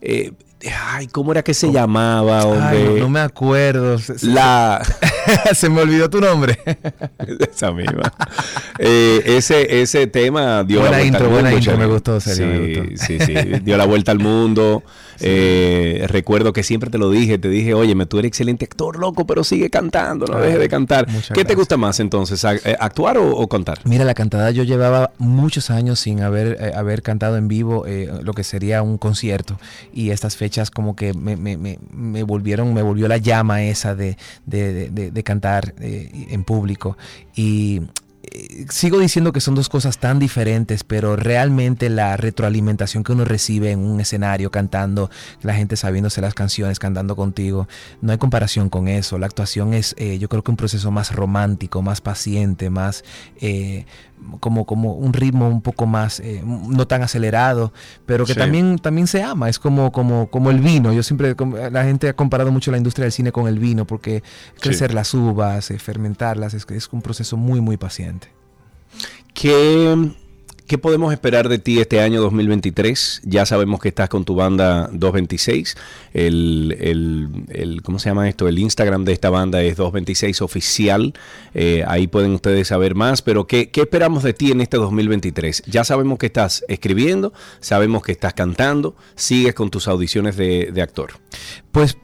eh, Ay, ¿cómo era que se llamaba, hombre? no, me acuerdo. La... se me olvidó tu nombre. Esa misma. Eh, ese, ese tema dio buena la vuelta intro, al mundo. Buena intro, me gustó, serio, sí, Sí, sí, dio la vuelta al mundo. Eh, recuerdo que siempre te lo dije, te dije, oye, tú eres excelente actor, loco, pero sigue cantando, no dejes de cantar. ¿Qué te gusta más entonces, eh, actuar o, cantar? Mira, la cantada yo llevaba muchos años sin haber, eh, haber cantado en vivo lo que sería un concierto y estas fechas como que me, me, me, volvieron, me volvió la llama esa de, de, de cantar en público y sigo diciendo que son dos cosas tan diferentes, pero realmente la retroalimentación que uno recibe en un escenario cantando, la gente sabiéndose las canciones, cantando contigo, no hay comparación con eso. La actuación es, eh, yo creo que un proceso más romántico, más paciente, más eh, como, como un ritmo un poco más, eh, no tan acelerado, pero que también, también se ama. Es como, como, como el vino. Yo siempre, la gente ha comparado mucho la industria del cine con el vino, porque crecer las uvas, fermentarlas, es, es un proceso muy, muy paciente. ¿Qué, ¿Qué podemos esperar de ti este año 2023? Ya sabemos que estás con tu banda 226. El, el, ¿Cómo se llama esto? El Instagram de esta banda es 226 oficial. Eh, ahí pueden ustedes saber más. Pero ¿qué, ¿qué, esperamos de ti en este 2023? Ya sabemos que estás escribiendo, sabemos que estás cantando, sigues con tus audiciones de, de actor. Pues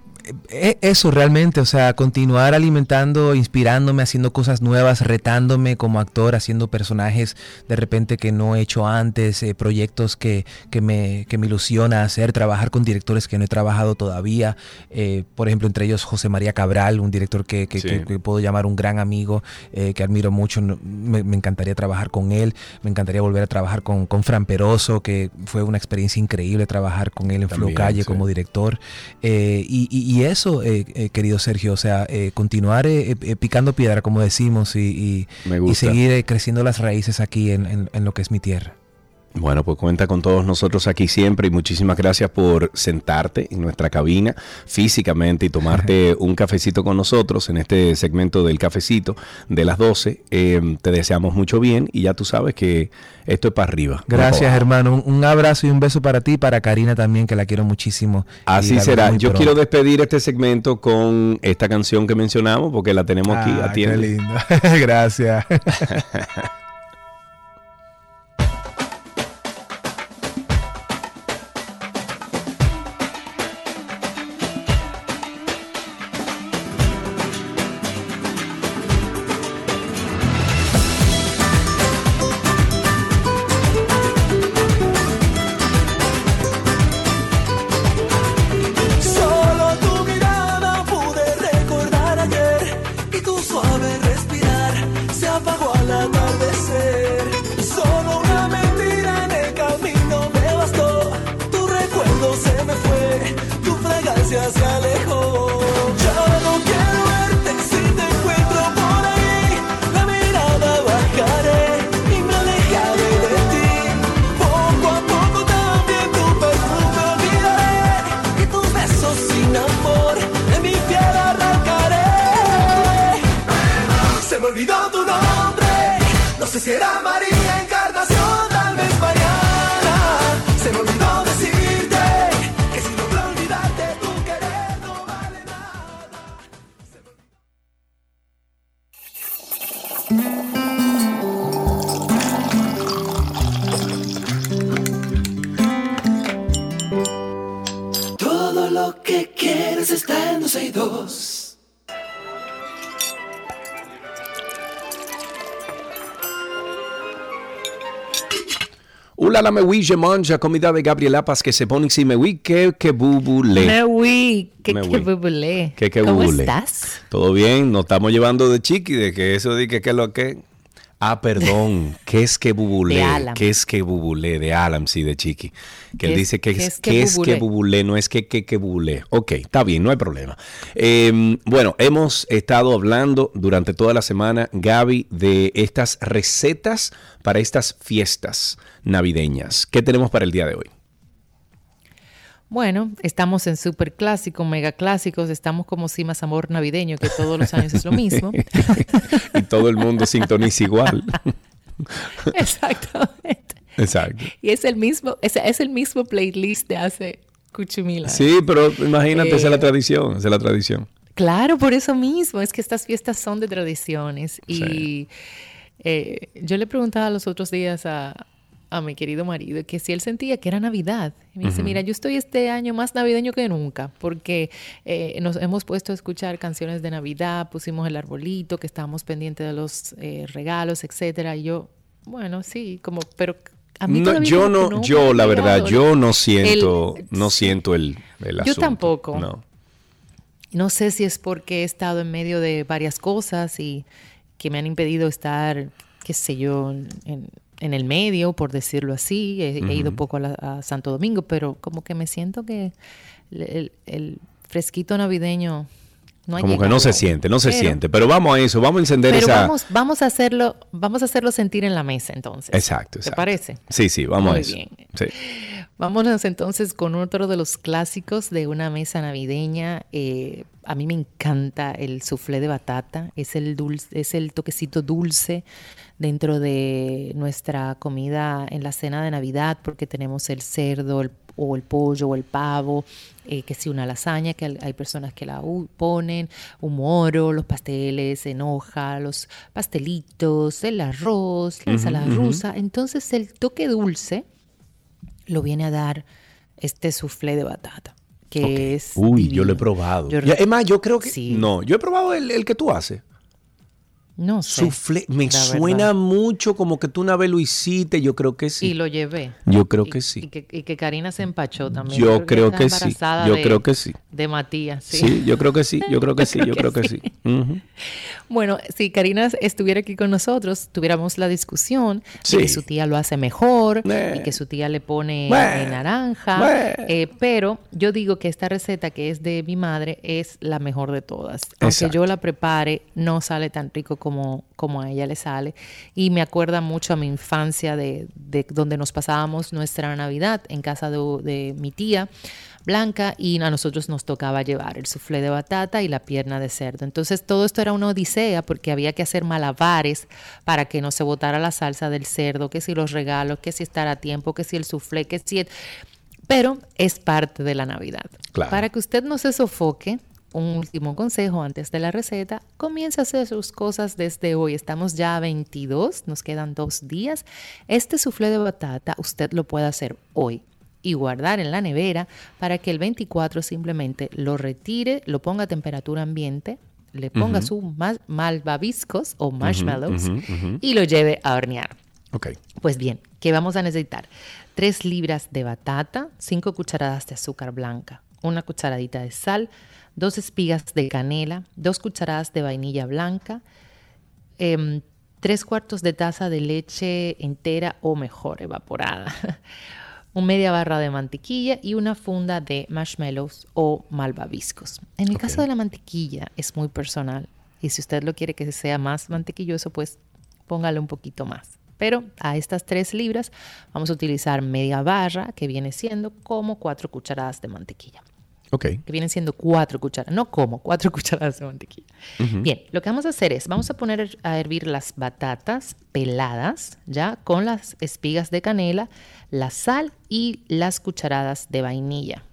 eso realmente, o sea, continuar alimentando, inspirándome, haciendo cosas nuevas, retándome como actor, haciendo personajes de repente que no he hecho antes, eh, proyectos que, que, me, que me ilusiona hacer, trabajar con directores que no he trabajado todavía, eh, por ejemplo, entre ellos José María Cabral, un director que, que, puedo llamar un gran amigo, eh, que admiro mucho, me, encantaría trabajar con él, me encantaría volver a trabajar con, con Fran Peroso, que fue una experiencia increíble trabajar con él en Flo Calle como director, y y eso, eh, eh, querido Sergio, o sea, eh, continuar picando piedra, como decimos, y, y, seguir creciendo las raíces aquí en, en lo que es mi tierra. Bueno, pues cuenta con todos nosotros aquí siempre y muchísimas gracias por sentarte en nuestra cabina físicamente y tomarte un cafecito con nosotros en este segmento del cafecito de las 12. Em, te deseamos mucho bien y ya tú sabes que esto es para arriba. Gracias, hermano. Un, abrazo y un beso para ti y para Karina también, que la quiero muchísimo. Así será. Yo quiero despedir este segmento con esta canción que mencionamos porque la tenemos aquí. Ah, qué lindo. gracias. la me oui, je mange, comida de Gabriela Paz que se pone ici, me oui, que que bubule. Me oui, que que bubule. Que que ¿Cómo estás? Todo bien, nos estamos llevando de chiqui, de que eso de que que lo que... Ah, perdón, ¿qué es que bubulé? ¿Qué es que bubulé? De Alam, sí, de Chiqui. Que él dice que es, que es que bubulé, no es que que que bubulé. Ok, está bien, no hay problema. Em, bueno, hemos estado hablando durante toda la semana, Gaby, de estas recetas para estas fiestas navideñas. ¿Qué tenemos para el día de hoy? Bueno, estamos en super clásico, mega clásicos, estamos como si más amor navideño, que todos los años es lo mismo. y todo el mundo sintoniza igual. Exactamente. Exacto. Y es el mismo, es, es el mismo playlist de hace Cuchumila. Sí, pero imagínate, esa es la Eh, tradición, esa es la tradición. Claro, por eso mismo, es que estas fiestas son de tradiciones. Y Sí. eh, yo le preguntaba los otros días a, a mi querido marido que si él sentía que era Navidad. Y me dice, mira, yo estoy este año más navideño que nunca, porque eh, nos hemos puesto a escuchar canciones de Navidad, pusimos el arbolito, que estábamos pendientes de los eh, regalos, etcétera. Y yo, bueno, sí, como, pero a mí No, yo no, yo la verdad, yo no siento, el- no siento el, el Yo asunto. tampoco. No. No sé si es porque he estado en medio de varias cosas y que me han impedido estar, qué sé yo, en, en el medio, por decirlo así. He, he ido poco a, la- a Santo Domingo, pero como que me siento que el, el- el fresquito navideño no Como que no se siente, no se Pero- siente. Pero vamos a eso, vamos a encender Pero esa. vamos, vamos a hacerlo, vamos a hacerlo sentir en la mesa entonces. Exacto, ¿Te exacto. parece? Sí, sí, vamos a eso. bien. Sí. Vámonos entonces con otro de los clásicos de una mesa navideña. Eh, a mí me encanta el soufflé de batata. Es el dulce, es el toquecito dulce dentro de nuestra comida en la cena de Navidad, porque tenemos el cerdo el- o el pollo o el pavo, eh, que si una lasaña, que hay- personas que la u- ponen, un moro, los pasteles en hoja, los pastelitos, el arroz, la ensalada rusa. Entonces el toque dulce lo viene a dar este soufflé de batata, que es Uy, yo lo he probado. Yo- Ya, es más, yo creo que. Sí. No, yo he probado el, el que tú haces. No sé, Soufflé. Me suena verdad. mucho como que tú una vez lo hiciste. Yo creo que sí. Y lo llevé. Yo creo Y- que sí. Y que, y que Karina se empachó también. Yo creo que sí. Yo de- creo que sí. De Matías, sí. Sí, yo creo que sí. Yo creo que sí. Yo creo que sí. Bueno, si Karina estuviera aquí con nosotros, tuviéramos la discusión Sí. de que su tía lo hace mejor y que su tía le pone naranja. Eh, pero yo digo que esta receta que es de mi madre es la mejor de todas. Aunque Exacto. yo la prepare, no sale tan rico como, como a ella le sale. Y me acuerda mucho a mi infancia de, de donde nos pasábamos nuestra Navidad en casa de, de mi tía. Blanca y a nosotros nos tocaba llevar el soufflé de batata y la pierna de cerdo. Entonces todo esto era una odisea porque había que hacer malabares para que no se botara la salsa del cerdo, que si los regalos, que si estar a tiempo, que si el soufflé, que si... el- Pero es parte de la Navidad. Claro. Para que usted no se sofoque, un último consejo antes de la receta, comience a hacer sus cosas desde hoy. Estamos ya a 22, nos quedan dos días. Este soufflé de batata usted lo puede hacer hoy y guardar en la nevera para que el 24 simplemente lo retire, lo ponga a temperatura ambiente, le ponga sus ma- malvaviscos o marshmallows y lo lleve a hornear. Ok. Pues bien, ¿qué vamos a necesitar? Tres libras de batata, cinco cucharadas de azúcar blanca, una cucharadita de sal, dos espigas de canela, dos cucharadas de vainilla blanca, em, tres cuartos de taza de leche entera o mejor evaporada, un media barra de mantequilla y una funda de marshmallows o malvaviscos. En el caso de la mantequilla es muy personal y si usted lo quiere que sea más mantequilloso, pues póngale un poquito más. Pero a estas tres libras vamos a utilizar media barra, que viene siendo como cuatro cucharadas de mantequilla Ok. que vienen siendo cuatro cucharadas, no como, cuatro cucharadas de mantequilla. Bien, lo que vamos a hacer es, vamos a poner a hervir las batatas peladas, ya, con las espigas de canela, la sal y las cucharadas de vainilla.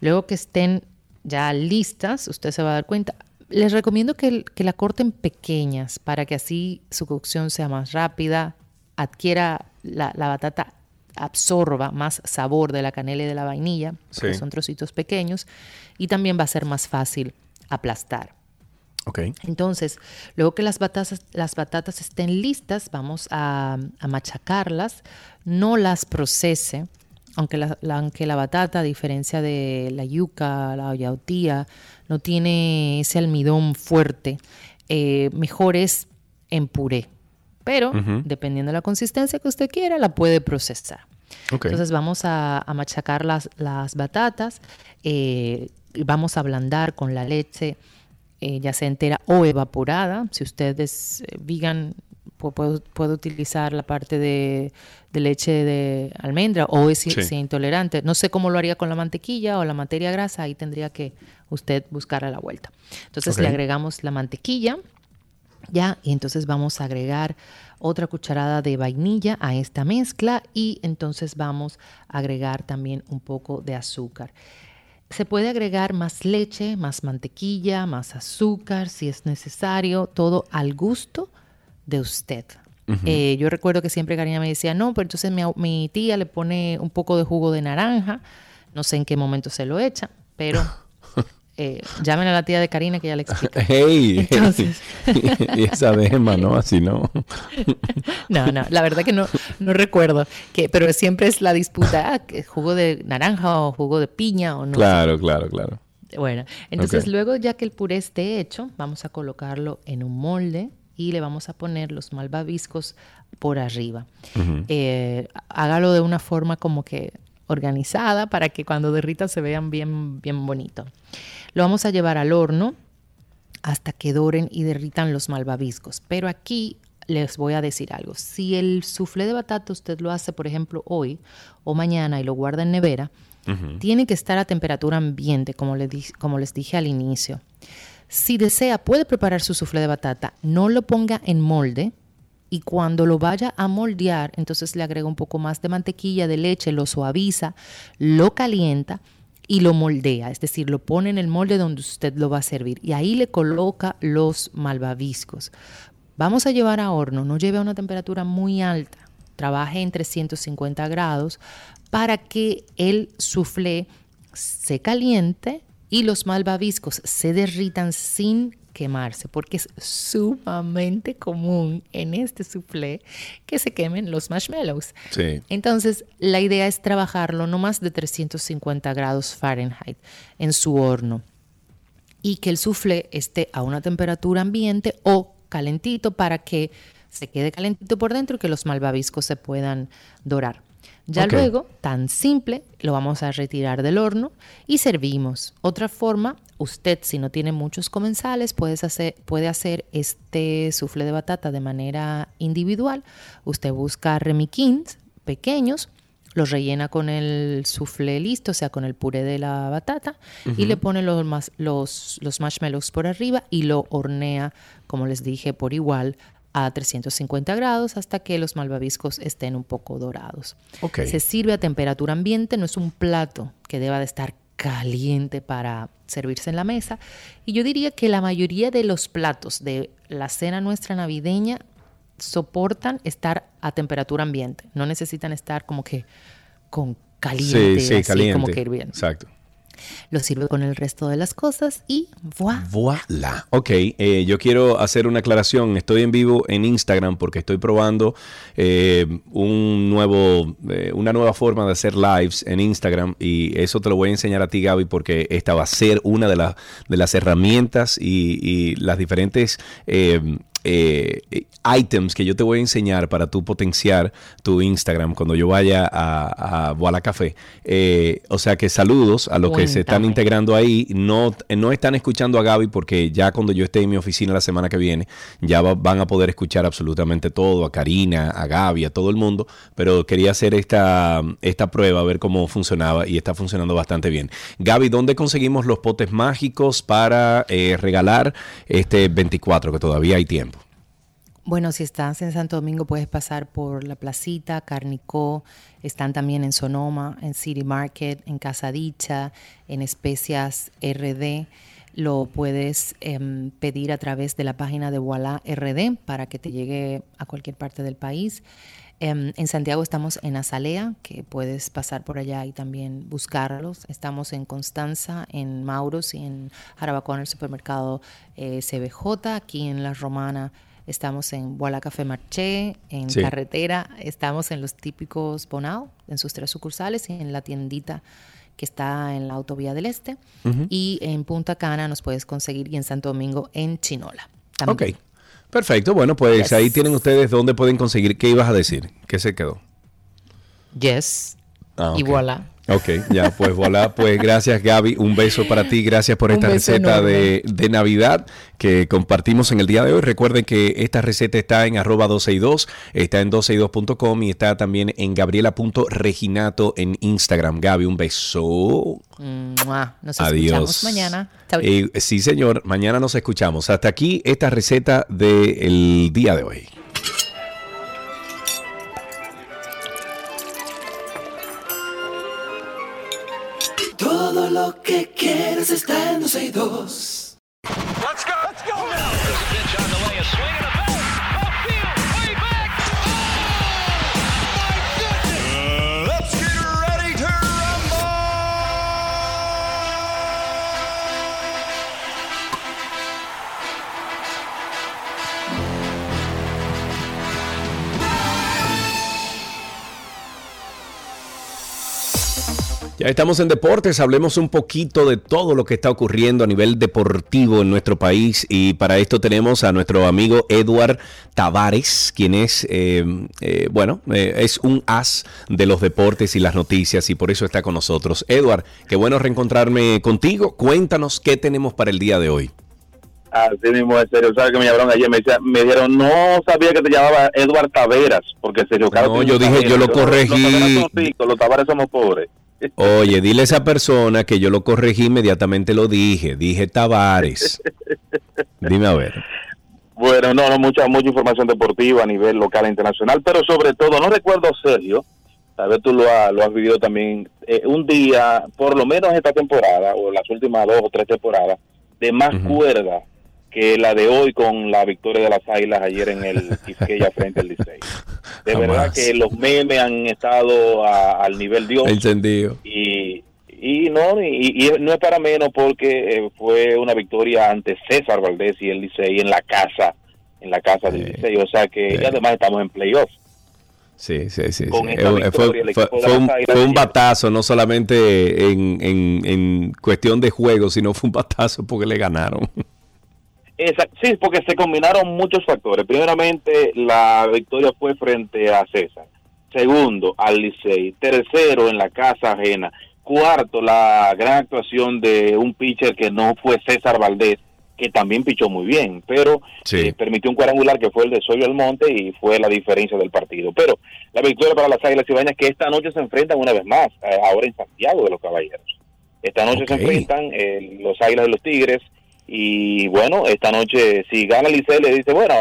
Luego que estén ya listas, usted se va a dar cuenta. Les recomiendo que, que la corten pequeñas para que así su cocción sea más rápida, adquiera la, la batata absorba más sabor de la canela y de la vainilla, porque Sí. son trocitos pequeños, y también va a ser más fácil aplastar. Ok. Entonces, luego que las batatas, las batatas estén listas, vamos a, a machacarlas, no las procese, aunque la, la- aunque la batata, a diferencia de la yuca, la yautía, no tiene ese almidón fuerte, eh, mejor es en puré. Pero, dependiendo de la consistencia que usted quiera, la puede procesar. Ok. Entonces vamos a, a machacar las, las batatas, eh, vamos a ablandar con la leche, eh, ya sea entera o evaporada. Si usted es eh, vegan, puedo, puedo utilizar la parte de, leche de almendra o si, es intolerante. No sé cómo lo haría con la mantequilla o la materia grasa, ahí tendría que usted buscar a la vuelta. Entonces le agregamos la mantequilla, ya, y entonces vamos a agregar otra cucharada de vainilla a esta mezcla y entonces vamos a agregar también un poco de azúcar. Se puede agregar más leche, más mantequilla, más azúcar si es necesario, todo al gusto de usted. Eh, yo recuerdo que siempre Karina me decía, no, pero entonces mi, mi, tía le pone un poco de jugo de naranja, no sé en qué momento se lo echa, pero eh, llamen a la tía de Karina que ya le explica. ¡Hey! Entonces... y esa dema, ¿no? Así no. no, no, la verdad que no, no recuerdo, que, pero siempre es la disputa, ah, jugo de naranja o jugo de piña o no. Claro, claro, claro. Bueno, entonces luego ya que el puré esté hecho, vamos a colocarlo en un molde y le vamos a poner los malvaviscos por arriba. Eh, hágalo de una forma como que organizada para que cuando derrita se vean bien, bien bonito. Lo vamos a llevar al horno hasta que doren y derritan los malvaviscos. Pero aquí les voy a decir algo. Si el soufflé de batata usted lo hace, por ejemplo, hoy o mañana y lo guarda en nevera, tiene que estar a temperatura ambiente, como, como les dije al inicio. Si desea, puede preparar su soufflé de batata. No lo ponga en molde. Y cuando lo vaya a moldear, entonces le agrega un poco más de mantequilla, de leche, lo suaviza, lo calienta y lo moldea, es decir, lo pone en el molde donde usted lo va a servir y ahí le coloca los malvaviscos. Vamos a llevar a horno, no lleve a una temperatura muy alta, trabaje en 350 grados para que el soufflé se caliente y los malvaviscos se derritan sin quemarse, porque es sumamente común en este soufflé que se quemen los marshmallows. Entonces, la idea es trabajarlo no más de 350 grados Fahrenheit en su horno y que el soufflé esté a una temperatura ambiente o calentito para que se quede calentito por dentro y que los malvaviscos se puedan dorar. Ya luego, tan simple, lo vamos a retirar del horno y servimos. Otra forma, usted si no tiene muchos comensales, hacer, puede hacer este soufflé de batata de manera individual. Usted busca remiquins pequeños, los rellena con el soufflé listo, o sea, con el puré de la batata, y le pone los, los, los marshmallows por arriba y lo hornea, como les dije, por igual a 350 grados hasta que los malvaviscos estén un poco dorados. Se sirve a temperatura ambiente, no es un plato que deba de estar caliente para servirse en la mesa. Y yo diría que la mayoría de los platos de la cena nuestra navideña soportan estar a temperatura ambiente. No necesitan estar como que con caliente, sí, caliente. como que hirviendo. Exacto. Lo sirve con el resto de las cosas y voilà. Voilà. Ok, eh, yo quiero hacer una aclaración. Estoy en vivo en Instagram porque estoy probando eh, un nuevo, eh, una nueva forma de hacer lives en Instagram y eso te lo voy a enseñar a ti, Gaby, porque esta va a ser una de, de las herramientas y, y las diferentes eh, items que yo te voy a enseñar para tú potenciar tu Instagram cuando yo vaya a, a Boala Café. Eh, o sea que saludos a los que se están integrando ahí. No, no están escuchando a Gaby porque ya cuando yo esté en mi oficina la semana que viene, ya van a poder escuchar absolutamente todo, a Karina, a Gaby, a todo el mundo. Pero quería hacer esta, esta prueba, a ver cómo funcionaba y está funcionando bastante bien. Gaby, ¿dónde conseguimos los potes mágicos para eh, regalar este 24 que todavía hay tiempo? Bueno, si estás en Santo Domingo puedes pasar por la placita, Carnicó, están también en Sonoma, en City Market, en Casa Dicha, en Especias RD. Lo puedes em, pedir a través de la página de Voilà RD para que te llegue a cualquier parte del país. Em, en Santiago estamos en Azalea, que puedes pasar por allá y también buscarlos. Estamos en Constanza, en Mauros y en Jarabacoa, en el supermercado eh, CBJ, aquí en La Romana estamos en Boala Café Marché, en Carretera, estamos en los típicos Bonao, en sus tres sucursales y en la tiendita que está en la Autovía del Este. Y en Punta Cana nos puedes conseguir y en Santo Domingo en Chinola. Ok, perfecto. Bueno, pues ahí tienen ustedes dónde pueden conseguir. ¿Qué ibas a decir? ¿Qué se quedó? Yes. Ah, y voilà. Ok, ya, pues voilà, pues gracias Gaby, un beso para ti, gracias por esta receta de, de, Navidad que compartimos en el día de hoy. Recuerden que esta receta está en arroba 12y2, está en 12y2.com y está también en gabriela.reginato en Instagram. Gaby, un beso. Nos escuchamos mañana. Eh, sí, señor, mañana nos escuchamos. Hasta aquí esta receta del día de hoy. Lo que quieres está en 12 y 2. Let's go, let's go now. Ya estamos en deportes, hablemos un poquito de todo lo que está ocurriendo a nivel deportivo en nuestro país y para esto tenemos a nuestro amigo Eduard Tavares, quien es, eh, eh, bueno, eh, es un as de los deportes y las noticias y por eso está con nosotros. Eduard, qué bueno reencontrarme contigo. Cuéntanos qué tenemos para el día de hoy. Así mismo, en serio, ¿sabes que me llamaron ayer? Me, me dijeron, no sabía que te llamaba Eduard Taveras, porque Sergio Carlos... No, yo dije, yo lo corregí. Los, los Tavares somos pobres. Oye, dile a esa persona que yo lo corregí, inmediatamente lo dije. Dije Tavares. Dime a ver. Bueno, no, no, mucha, mucha información deportiva a nivel local e internacional, pero sobre todo, no recuerdo, Sergio, tal vez tú lo, lo has vivido también, eh, un día, por lo menos esta temporada, o las últimas dos o tres temporadas, de más cuerda que la de hoy con la victoria de las Águilas ayer en el Quisqueya frente al Licey. De verdad que los memes han estado al nivel Dios. Entendido. Y, y no y, no es para menos porque eh, fue una victoria ante César Valdés y el Licey en la casa, en la casa del Licey. O sea que además estamos en playoffs. Sí, sí, sí. Eh, fue, un, batazo, no solamente en, en, en cuestión de juego, sino fue un batazo porque le ganaron sí, porque se combinaron muchos factores. Primeramente, la victoria fue frente a César. Segundo, al Licey. Tercero, en la casa ajena. Cuarto, la gran actuación de un pitcher que no fue César Valdés, que también pichó muy bien, pero eh, permitió un cuadrangular que fue el de Soyo Almonte y fue la diferencia del partido. Pero la victoria para las Águilas Ibañas que esta noche se enfrentan una vez más, eh, ahora en Santiago de los Caballeros. Esta noche se enfrentan eh, los Águilas de los Tigres y bueno, esta noche, si gana el Licey, le dice, bueno,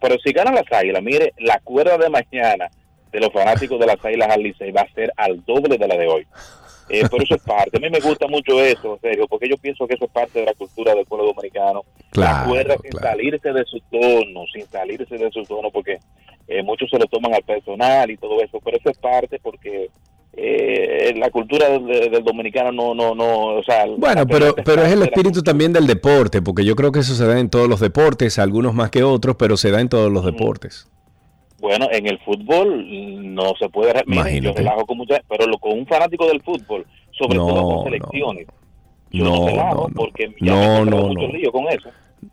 pero si gana las Águilas, mire, la cuerda de mañana de los fanáticos de las Águilas al Licey va a ser al doble de la de hoy. Eh, por eso es parte. A mí me gusta mucho eso, serio, porque yo pienso que eso es parte de la cultura del pueblo dominicano. la cuerda sin salirse de su tono, sin salirse de su tono, porque eh, muchos se lo toman al personal y todo eso, pero eso es parte porque eh, la cultura del, dominicano no, no, no, o sea... Bueno, pero, pero es el espíritu también del deporte, porque yo creo que eso se da en todos los deportes, algunos más que otros, pero se da en todos los deportes. Bueno, en el fútbol no se puede... Mira, yo relajo con muchas, pero lo, con un fanático del fútbol, sobre todo con selecciones, yo no, relajo porque ya no, no, mucho lío con eso.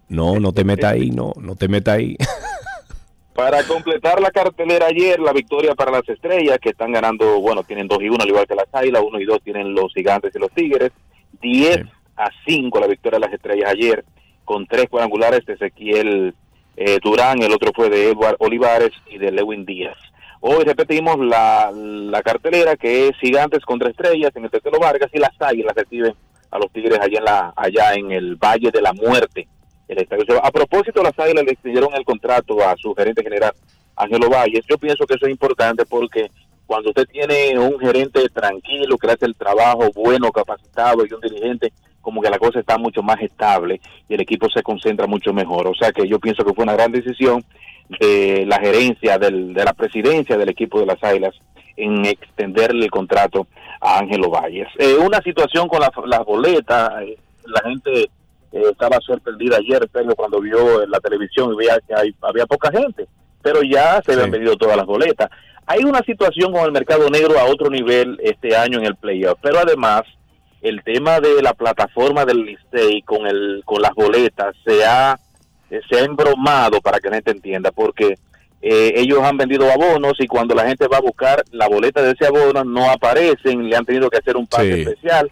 No, no te metas ahí, no, no te metas ahí. Para completar la cartelera ayer, la victoria para las estrellas, que están ganando, bueno, tienen 2 y 1, al igual que las Águilas, 1 y 2 tienen los gigantes y los tigres, 10 a 5 la victoria de las estrellas ayer, con tres cuadrangulares de Ezequiel eh, Durán, el otro fue de Edward Olivares y de Lewin Díaz. Hoy repetimos la, la cartelera que es Gigantes contra Estrellas en el Tetelo Vargas y las Águilas reciben a los Tigres allá en, la, allá en el Valle de la Muerte a propósito, las Águilas le extendieron el contrato a su gerente general, Ángelo Valles. Yo pienso que eso es importante porque cuando usted tiene un gerente tranquilo, que hace el trabajo bueno, capacitado y un dirigente, como que la cosa está mucho más estable y el equipo se concentra mucho mejor. O sea que yo pienso que fue una gran decisión de la gerencia, de la presidencia del equipo de las Águilas en extenderle el contrato a Ángelo Valles. Eh, una situación con las boletas, eh, la gente eh, estaba sorprendida ayer, pero cuando vio en la televisión y veía que hay, había poca gente, pero ya se habían vendido todas las boletas. Hay una situación con el mercado negro a otro nivel este año en el playoff, pero además el tema de la plataforma del Licey con el con las boletas se ha se ha embromado para que la gente entienda porque eh, ellos han vendido abonos y cuando la gente va a buscar la boleta de ese abono no aparecen, le han tenido que hacer un pase especial.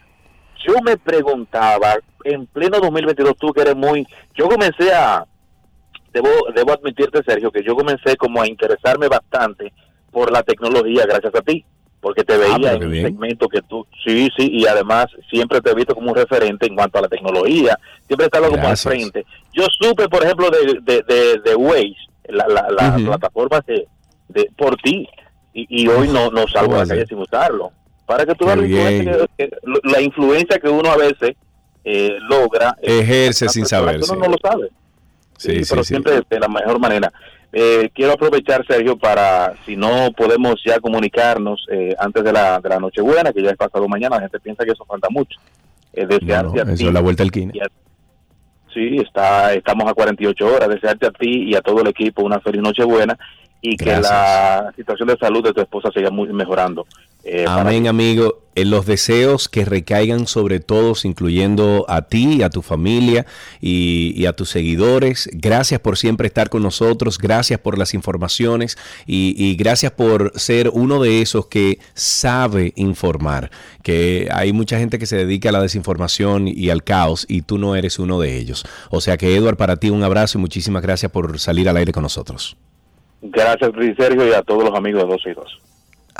Yo me preguntaba, en pleno 2022, tú que eres muy... Yo comencé a... Debo, debo admitirte, Sergio, que yo comencé como a interesarme bastante por la tecnología gracias a ti, porque te veía ah, en un segmento que tú... Sí, sí, y además siempre te he visto como un referente en cuanto a la tecnología, siempre estaba como al frente. Yo supe, por ejemplo, de, de, de, de Waze, la, la, plataforma de, de, por ti y, hoy no, no salgo a la calle sin usarlo. Para que tú veas la, influencia que uno a veces eh, logra. Eh, Ejerce sin saber. Uno no lo sabe. Sí, pero siempre de la mejor manera. Eh, quiero aprovechar, Sergio, para, si no podemos ya comunicarnos antes de la, de la Nochebuena, que ya es pasado mañana, la gente piensa que eso falta mucho. Eh, desearte eso es la vuelta al quine. Sí, está, estamos a 48 horas. Desearte a ti y a todo el equipo una feliz Nochebuena y que la situación de salud de tu esposa siga muy mejorando. Eh, Amén, amigo. En los deseos que recaigan sobre todos, incluyendo a ti, a tu familia y, a tus seguidores. Gracias por siempre estar con nosotros, gracias por las informaciones y, gracias por ser uno de esos que sabe informar. Que hay mucha gente que se dedica a la desinformación y al caos y tú no eres uno de ellos. O sea que, Edward, para ti un abrazo y muchísimas gracias por salir al aire con nosotros. Gracias, Sergio, y a todos los amigos de Dos y Dos.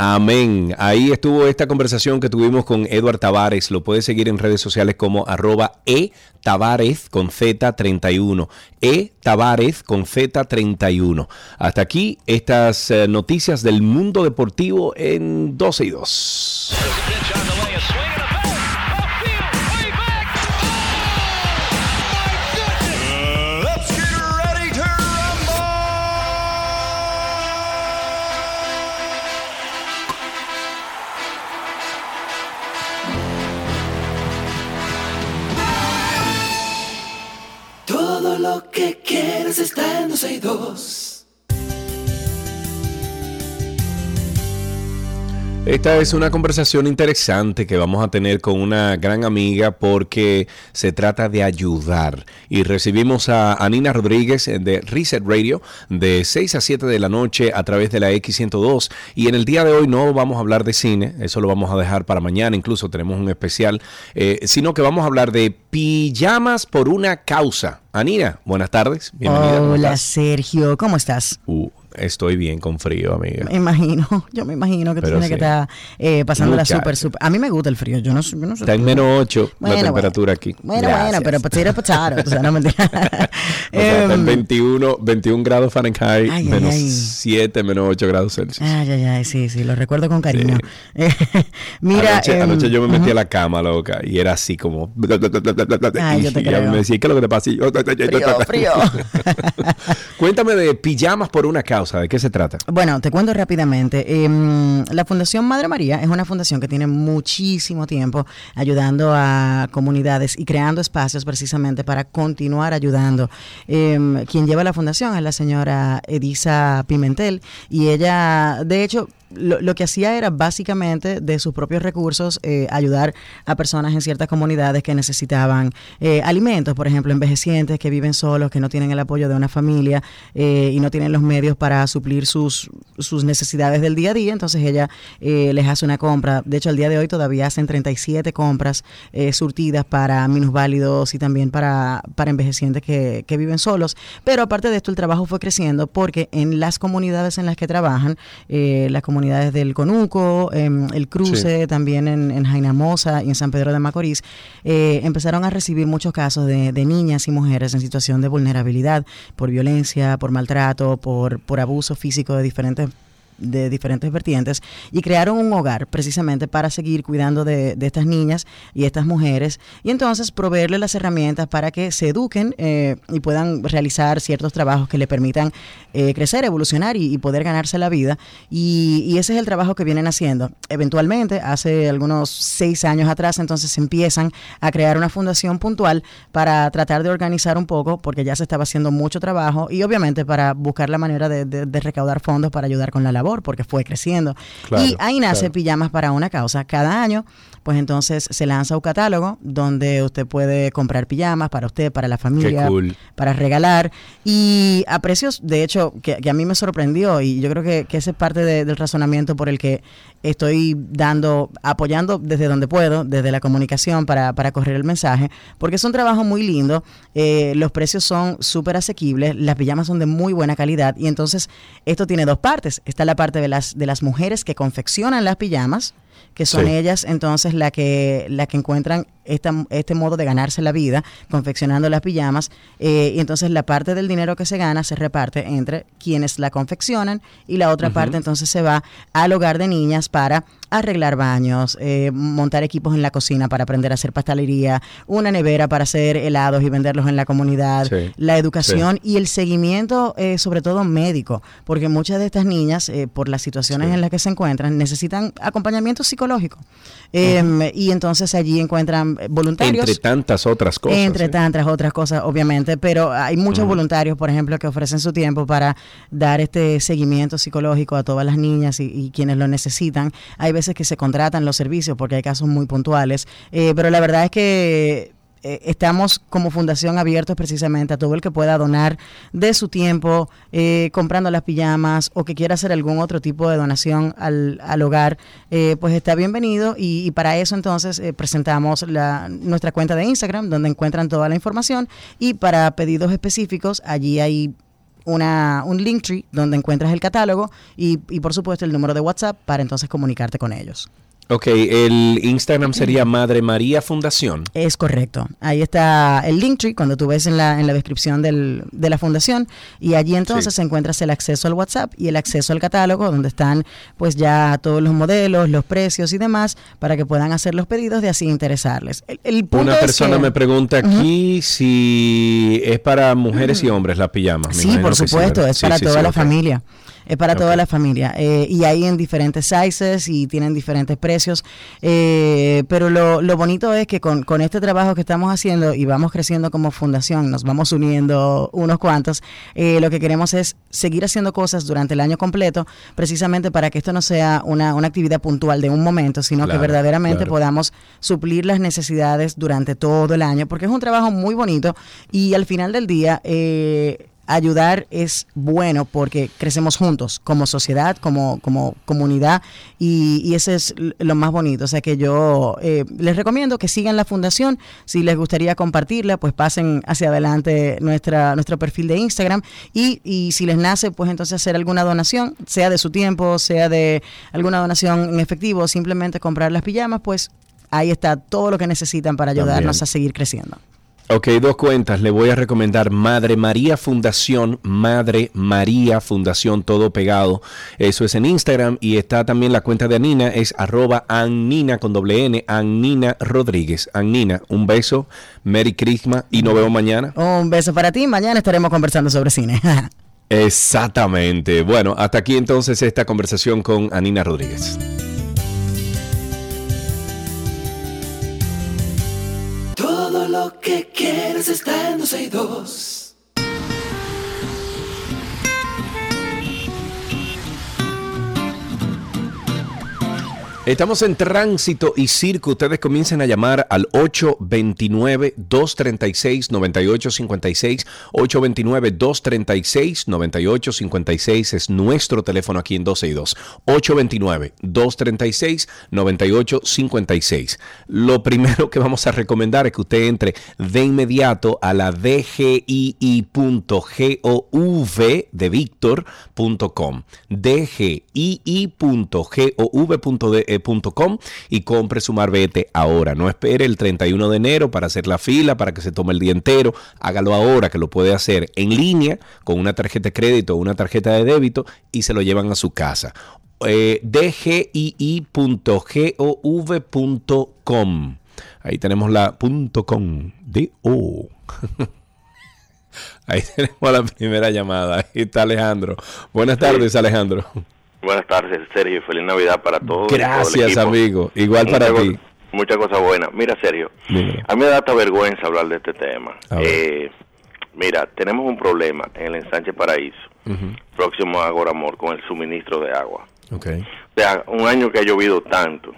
Amén. Ahí estuvo esta conversación que tuvimos con Eduard Tavares. Lo puedes seguir en redes sociales como arroba e Tavares con Z31. E Tavares con Z31. Hasta aquí estas eh, noticias del mundo deportivo en 12 y 2. Que quieres está en 262. Esta es una conversación interesante que vamos a tener con una gran amiga porque se trata de ayudar. Y recibimos a Anina Rodríguez de Reset Radio de 6 a 7 de la noche a través de la X102. Y en el día de hoy no vamos a hablar de cine, eso lo vamos a dejar para mañana, incluso tenemos un especial, eh, sino que vamos a hablar de pijamas por una causa. Anina, buenas tardes. Bienvenida. Hola Sergio, ¿cómo estás? Uh, Estoy bien con frío, amiga. Me imagino, yo me imagino que tú tienes que estar eh, pasando la súper, súper. A mí me gusta el frío, yo no, yo no sé. Está en menos 8 la temperatura aquí. Bueno, bueno, pero potato, potato, o sea, no mentira. o sea, está en 21, em, 21 grados Fahrenheit, menos 7, menos 8 grados Celsius. Ay, ay, ay, sí, sí, lo recuerdo con cariño. Mira. Anoche, em, anoche, yo me metí a la cama, loca, y era así como. Ay, yo te y creo. me decía, ¿qué es lo que te pasa? Y yo, frío, frío. Cuéntame de pijamas por una causa. ¿De qué se trata? Bueno, te cuento rápidamente. Em, la Fundación Madre María es una fundación que tiene muchísimo tiempo ayudando a comunidades y creando espacios precisamente para continuar ayudando. Em, quien lleva la fundación es la señora Edisa Pimentel y ella, de hecho, lo, que hacía era básicamente de sus propios recursos eh, ayudar a personas en ciertas comunidades que necesitaban eh, alimentos, por ejemplo, envejecientes que viven solos, que no tienen el apoyo de una familia eh, y no tienen los medios para suplir sus, sus necesidades del día a día. Entonces ella les hace una compra. De hecho, al día de hoy todavía hacen 37 compras surtidas para minusválidos y también para, para envejecientes que, que viven solos. Pero aparte de esto, el trabajo fue creciendo porque en las comunidades en las que trabajan, las comunidades comunidades del Conuco, em, el Cruce, también en, en Jainamosa y en San Pedro de Macorís, eh, empezaron a recibir muchos casos de, niñas y mujeres en situación de vulnerabilidad por violencia, por maltrato, por, por abuso físico de diferentes de diferentes vertientes y crearon un hogar precisamente para seguir cuidando de, estas niñas y estas mujeres. Y entonces proveerles las herramientas para que se eduquen eh, y puedan realizar ciertos trabajos que le permitan eh, crecer, evolucionar y, poder ganarse la vida. Y, ese es el trabajo que vienen haciendo. Eventualmente, hace algunos seis años atrás, entonces empiezan a crear una fundación puntual para tratar de organizar un poco porque ya se estaba haciendo mucho trabajo y obviamente para buscar la manera de recaudar fondos para ayudar con la labor porque fue creciendo. y ahí nace Pijamas para una causa. Cada año pues entonces se lanza un catálogo donde usted puede comprar pijamas para usted, para la familia, para regalar. Y a precios, de hecho, que, a mí me sorprendió y yo creo que, ese es parte del razonamiento por el que estoy dando, apoyando desde donde puedo, desde la comunicación para, para correr el mensaje, porque es un trabajo muy lindo, eh, los precios son súper asequibles, las pijamas son de muy buena calidad y entonces esto tiene dos partes, está la parte de las, de las mujeres que confeccionan las pijamas, que son ellas entonces la que, la que encuentran este modo de ganarse la vida confeccionando las pijamas eh, y entonces la parte del dinero que se gana se reparte entre quienes la confeccionan y la otra parte entonces se va al hogar de niñas para arreglar baños, eh, montar equipos en la cocina para aprender a hacer pastelería, una nevera para hacer helados y venderlos en la comunidad, la educación y el seguimiento eh, sobre todo médico, porque muchas de estas niñas por las situaciones en las que se encuentran necesitan acompañamiento psicológico. Em, y entonces allí encuentran voluntarios. Entre tantas otras cosas. Entre tantas otras cosas, obviamente, pero hay muchos voluntarios, por ejemplo, que ofrecen su tiempo para dar este seguimiento psicológico a todas las niñas y, quienes lo necesitan. Hay veces que se contratan los servicios porque hay casos muy puntuales, eh, pero la verdad es que eh, estamos como fundación abiertos precisamente a todo el que pueda donar de su tiempo eh, comprando las pijamas o que quiera hacer algún otro tipo de donación al, al hogar, eh, pues está bienvenido y, para eso entonces presentamos la, nuestra cuenta de Instagram donde encuentran toda la información y para pedidos específicos allí hay una, un link tree donde encuentras el catálogo y, y por supuesto el número de WhatsApp para entonces comunicarte con ellos. Ok, el Instagram sería Madre María Fundación. Es correcto. Ahí está el Linktree, cuando tú ves en la, en la descripción del, de la fundación, y allí entonces encuentras el acceso al WhatsApp y el acceso al catálogo, donde están pues ya todos los modelos, los precios y demás, para que puedan hacer los pedidos de así interesarles. El, Una persona me pregunta aquí si es para mujeres y hombres la pijama. sí, por supuesto, es para toda la familia. Es para toda la familia. Eh, y hay en diferentes sizes y tienen diferentes precios. Eh, pero lo, lo, bonito es que con, con, este trabajo que estamos haciendo y vamos creciendo como fundación, nos vamos uniendo unos cuantos, eh, lo que queremos es seguir haciendo cosas durante el año completo, precisamente para que esto no sea una, una actividad puntual de un momento, sino que verdaderamente podamos suplir las necesidades durante todo el año, porque es un trabajo muy bonito y al final del día... Eh, ayudar es bueno porque crecemos juntos como sociedad, como, como comunidad y, y ese es lo más bonito. O sea que yo eh, les recomiendo que sigan la fundación. Si les gustaría compartirla, pues pasen hacia adelante nuestra, nuestro perfil de Instagram y, y si les nace, pues entonces hacer alguna donación, sea de su tiempo, sea de alguna donación en efectivo, simplemente comprar las pijamas, pues ahí está todo lo que necesitan para ayudarnos a seguir creciendo. Ok, dos cuentas. Le voy a recomendar Madre María Fundación, Madre María Fundación, todo pegado. Eso es en Instagram y está también la cuenta de Anina, es arroba Annina con doble N, Annina Rodríguez. Annina, un beso, Merry Christmas y nos vemos mañana. Un beso para ti, mañana estaremos conversando sobre cine. Exactamente. Bueno, hasta aquí entonces esta conversación con Anina Rodríguez. Que quieres está en 12 y 2. Estamos en tránsito y circo. Ustedes comiencen a llamar al 829-236-9856. 829-236-9856 es nuestro teléfono aquí en 12 y 2. 829-236-9856. Lo primero que vamos a recomendar es que usted entre de inmediato a la dgi.gov de Víctor.com. y compre su marbete ahora. No espere el 31 de enero para hacer la fila, para que se tome el día entero. Hágalo ahora, que lo puede hacer en línea con una tarjeta de crédito o una tarjeta de débito y se lo llevan a su casa. Eh, dgii.gov.com. Ahí tenemos la .com. D -O. Ahí tenemos la primera llamada. Ahí está Alejandro. Buenas tardes, Alejandro. Buenas tardes, Sergio. Feliz Navidad para todos. Gracias, amigo. Igual para ti. Muchas cosas buenas. Mira, Sergio, a mí me da hasta vergüenza hablar de este tema. Eh, mira, tenemos un problema en el ensanche Paraíso. próximo a Agoramor, con el suministro de agua. Okay. O sea, un año que ha llovido tanto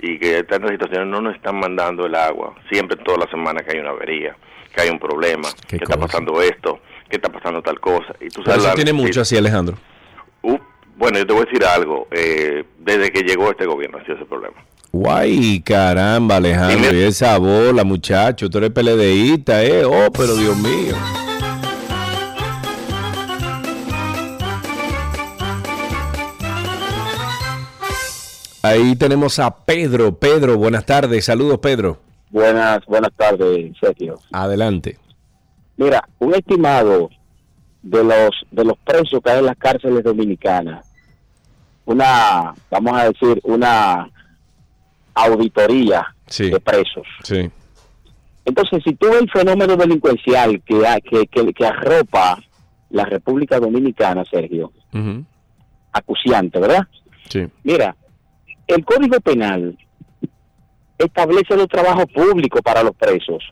y que tantas situaciones no nos están mandando el agua. Siempre, toda la semana que hay una avería, que hay un problema, que está pasando esto, que está pasando tal cosa. Y tú sabes eso tiene mucho así, Alejandro. Uh, bueno, yo te voy a decir algo. Eh, desde que llegó este gobierno ha sido ese problema. Guay, caramba, Alejandro, y, esa bola, muchacho, tú eres peledeísta, ¿eh? Oh, pero Dios mío. Ahí tenemos a Pedro. Pedro, buenas tardes. Saludos, Pedro. Buenas, buenas tardes, Sergio. Adelante. Mira, un estimado de los de los presos que hay en las cárceles dominicanas, una, vamos a decir, una auditoría de presos. Sí. Entonces, si tú ves el fenómeno delincuencial que, que, que, que arropa la República Dominicana, Sergio, acuciante, ¿verdad? Sí. Mira, el Código Penal establece los trabajos públicos para los presos.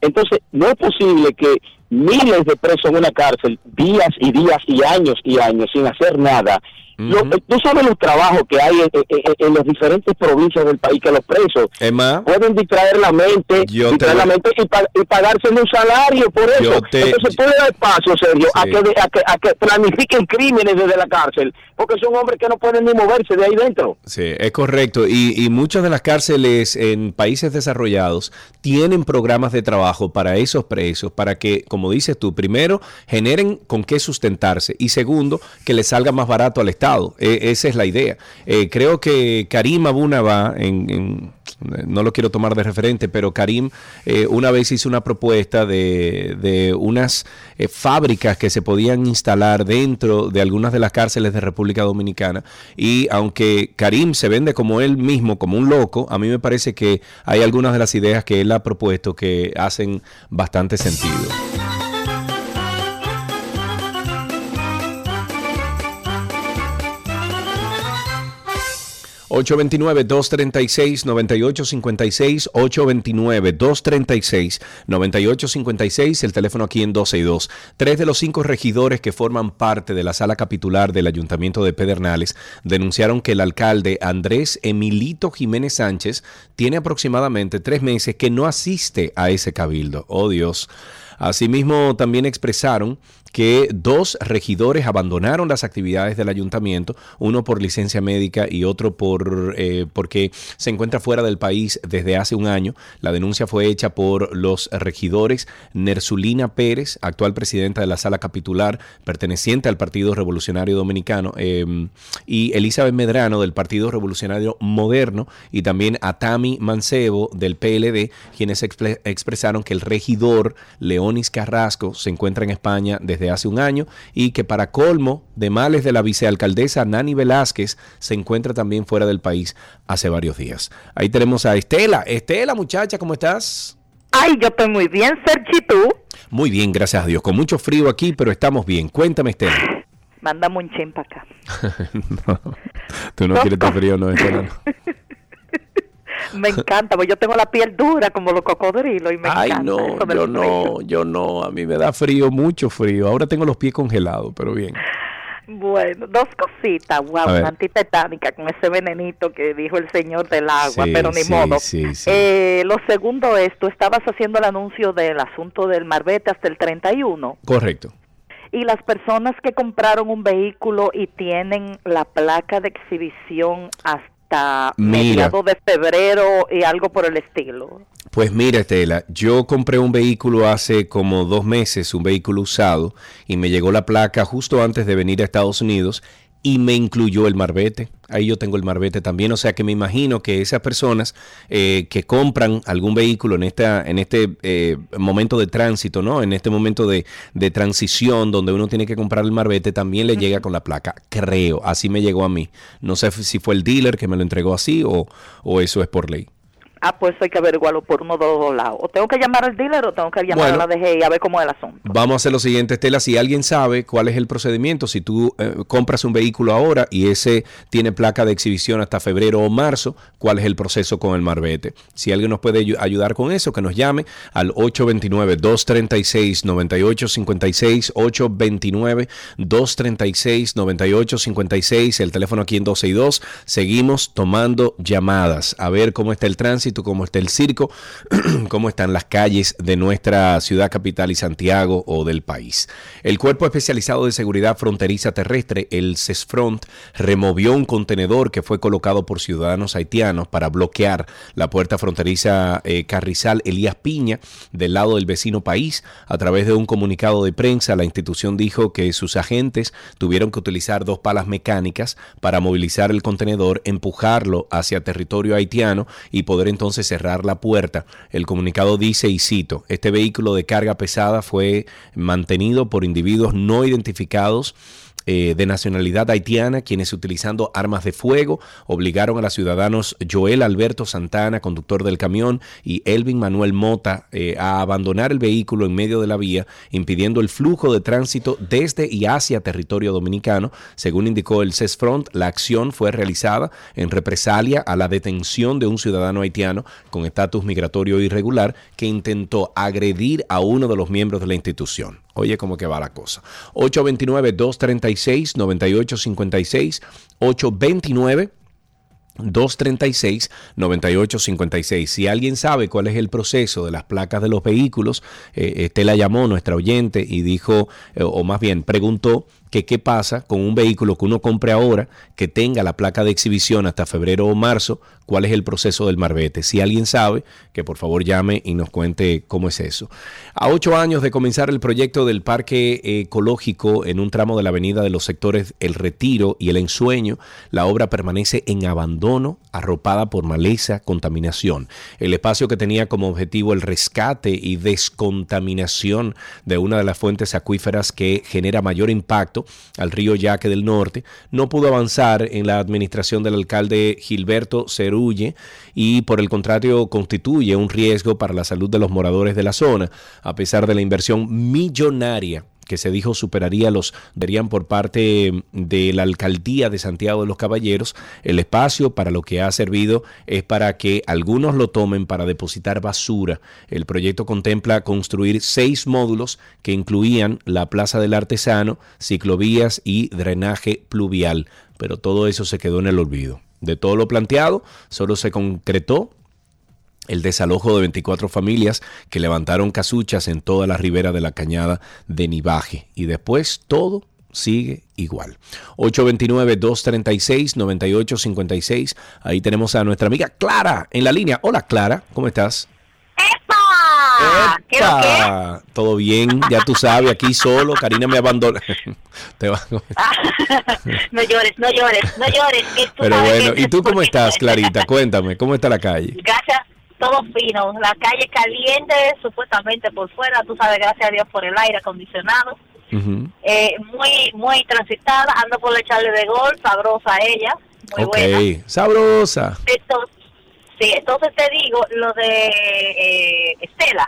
Entonces, no es posible que miles de presos en una cárcel, días y días y años y años sin hacer nada, tú sabes los trabajos que hay en, las diferentes provincias del país que los presos pueden distraer la mente, distraer la mente y, pagarse un salario por eso. Entonces puede dar paso, Sergio, a, que, a, que, planifiquen crímenes desde la cárcel, porque son hombres que no pueden ni moverse de ahí dentro. Sí, es correcto. Y, y muchas de las cárceles en países desarrollados tienen programas de trabajo para esos presos, para que, como dices tú, primero generen con qué sustentarse y segundo, que les salga más barato al Estado e, esa es la idea. Eh, creo que Karim Abunaba, en, no lo quiero tomar de referente, pero Karim eh, una vez hizo una propuesta de, unas eh, fábricas que se podían instalar dentro de algunas de las cárceles de República Dominicana. Y aunque Karim se vende como él mismo, como un loco, a mí me parece que hay algunas de las ideas que él ha propuesto que hacen bastante sentido. 829-236-9856, 829-236-9856, el teléfono aquí en 12 y 2. Tres de los cinco regidores que forman parte de la sala capitular del Ayuntamiento de Pedernales denunciaron que el alcalde Andrés Emilito Jiménez Sánchez tiene aproximadamente tres meses que no asiste a ese cabildo. Oh Dios. Asimismo, también expresaron que dos regidores abandonaron las actividades del ayuntamiento, uno por licencia médica y otro por eh, porque se encuentra fuera del país desde hace un año. La denuncia fue hecha por los regidores Nersulina Pérez, actual presidenta de la sala capitular, perteneciente al Partido Revolucionario Dominicano, em, y Elizabeth Medrano del Partido Revolucionario Moderno, y también a Tami Mancebo del PLD, quienes expresaron que el regidor Leonis Carrasco se encuentra en España desde hace un año y que para colmo de males de la vicealcaldesa Nani Velázquez se encuentra también fuera del país hace varios días. Ahí tenemos a Estela. Estela, muchacha, ¿cómo estás? Ay, yo estoy muy bien, Sergi, ¿tú? Muy bien, gracias a Dios. Con mucho frío aquí, pero estamos bien. Cuéntame, Estela. Mándame un chen para acá. no, tú no quieres estar frío, no, Estela. Me encanta, porque yo tengo la piel dura como los cocodrilos y me Ay, encanta. no, yo no, yo no, a mí me da frío, mucho frío. Ahora tengo los pies congelados, pero bien. Bueno, dos cositas, wow, una antitetánica con ese venenito que dijo el señor del agua, pero ni modo. eh, lo segundo es, tú estabas haciendo el anuncio del asunto del marbete hasta el 31. Correcto. Y las personas que compraron un vehículo y tienen la placa de exhibición hasta mediados de febrero y algo por el estilo. Pues mira, Estela, yo compré un vehículo hace como dos meses, un vehículo usado, y me llegó la placa justo antes de venir a Estados Unidos y me incluyó el marbete. Ahí yo tengo el marbete también. O sea que me imagino que esas personas eh, que compran algún vehículo en, esta, en este eh, momento de tránsito, ¿no? En este momento de, transición donde uno tiene que comprar el marbete, también le llega con la placa. Creo, así me llegó a mí. No sé si fue el dealer que me lo entregó así o, o eso es por ley. Ah, pues hay que averiguarlo por uno de los dos lados. O tengo que llamar al dealer o tengo que llamar a la DGI a ver cómo es el asunto. Vamos a hacer lo siguiente, Estela. Si alguien sabe cuál es el procedimiento, si tú eh, compras un vehículo ahora y ese tiene placa de exhibición hasta febrero o marzo, ¿cuál es el proceso con el marbete? Si alguien nos puede ayudar con eso, que nos llame al 829-236-9856, 829-236-9856, el teléfono aquí en 262. Seguimos tomando llamadas a ver cómo está el tránsito cómo está el circo, cómo están las calles de nuestra ciudad capital y Santiago o del país. El Cuerpo Especializado de Seguridad Fronteriza Terrestre, el CESFRONT, removió un contenedor que fue colocado por ciudadanos haitianos para bloquear la puerta fronteriza eh, Carrizal Elías Piña del lado del vecino país. A través de un comunicado de prensa, la institución dijo que sus agentes tuvieron que utilizar dos palas mecánicas para movilizar el contenedor, empujarlo hacia territorio haitiano y poder entonces entonces cerrar la puerta. El comunicado dice, y cito, este vehículo de carga pesada fue mantenido por individuos no identificados eh, de nacionalidad haitiana, quienes utilizando armas de fuego obligaron a los ciudadanos Joel Alberto Santana, conductor del camión, y Elvin Manuel Mota eh, a abandonar el vehículo en medio de la vía, impidiendo el flujo de tránsito desde y hacia territorio dominicano. Según indicó el CESFRONT, la acción fue realizada en represalia a la detención de un ciudadano haitiano con estatus migratorio irregular que intentó agredir a uno de los miembros de la institución. Oye, cómo que va la cosa. 829-236-9856. 829 236-9856. Si alguien sabe cuál es el proceso de las placas de los vehículos, eh, Estela llamó, nuestra oyente, y dijo, eh, o más bien preguntó que qué pasa con un vehículo que uno compre ahora, que tenga la placa de exhibición hasta febrero o marzo, cuál es el proceso del marbete. Si alguien sabe, que por favor llame y nos cuente cómo es eso. A ocho años de comenzar el proyecto del parque ecológico en un tramo de la avenida de los sectores El Retiro y El Ensueño, la obra permanece en abandono, arropada por maleza, contaminación. El espacio que tenía como objetivo el rescate y descontaminación de una de las fuentes acuíferas que genera mayor impacto al río Yaque del Norte, no pudo avanzar en la administración del alcalde Gilberto Cerulle y por el contrario constituye un riesgo para la salud de los moradores de la zona, a pesar de la inversión millonaria que se dijo superaría los verían por parte de la alcaldía de Santiago de los Caballeros, el espacio para lo que ha servido es para que algunos lo tomen para depositar basura. El proyecto contempla construir seis módulos que incluían la Plaza del Artesano, ciclovías y drenaje pluvial, pero todo eso se quedó en el olvido. De todo lo planteado, solo se concretó el desalojo de 24 familias que levantaron casuchas en toda la ribera de la cañada de Nivaje. Y después todo sigue igual. 829-236-9856. Ahí tenemos a nuestra amiga Clara en la línea. Hola Clara, ¿cómo estás? ¡Epa! Todo bien, ya tú sabes, aquí solo, Karina me abandona. no llores, no llores, no llores. Pero bueno, ¿y tú cómo estás, Clarita? Cuéntame, ¿cómo está la calle? Gracias, todo fino, la calle caliente, supuestamente por fuera, tú sabes, gracias a Dios por el aire acondicionado. eh, muy muy transitada, ando por echarle de gol, sabrosa ella, muy buena. sabrosa. Entonces, sí, entonces te digo, lo de eh, Estela,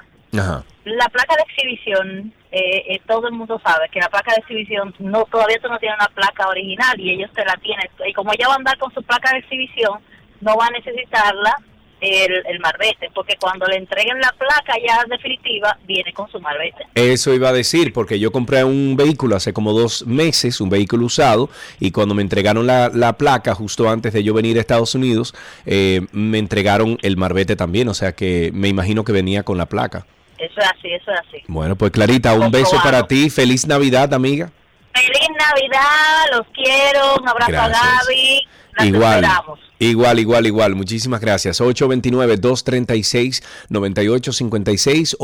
la placa de exhibición, eh, eh, todo el mundo sabe que la placa de exhibición, no todavía tú no tienes una placa original y ellos te la tienen. Y como ella va a andar con su placa de exhibición, no va a necesitarla el, el marbete, porque cuando le entreguen la placa ya definitiva, viene con su marbete. Eso iba a decir, porque yo compré un vehículo hace como dos meses, un vehículo usado, y cuando me entregaron la, la placa justo antes de yo venir a Estados Unidos, eh, me entregaron el marbete también, o sea que me imagino que venía con la placa. Eso es así, eso es así. Bueno, pues Clarita, un beso para ti, feliz Navidad, amiga. Feliz Navidad, los quiero, un abrazo a Gaby. Igual. Igual, igual, igual. Muchísimas gracias. 829-236-9856.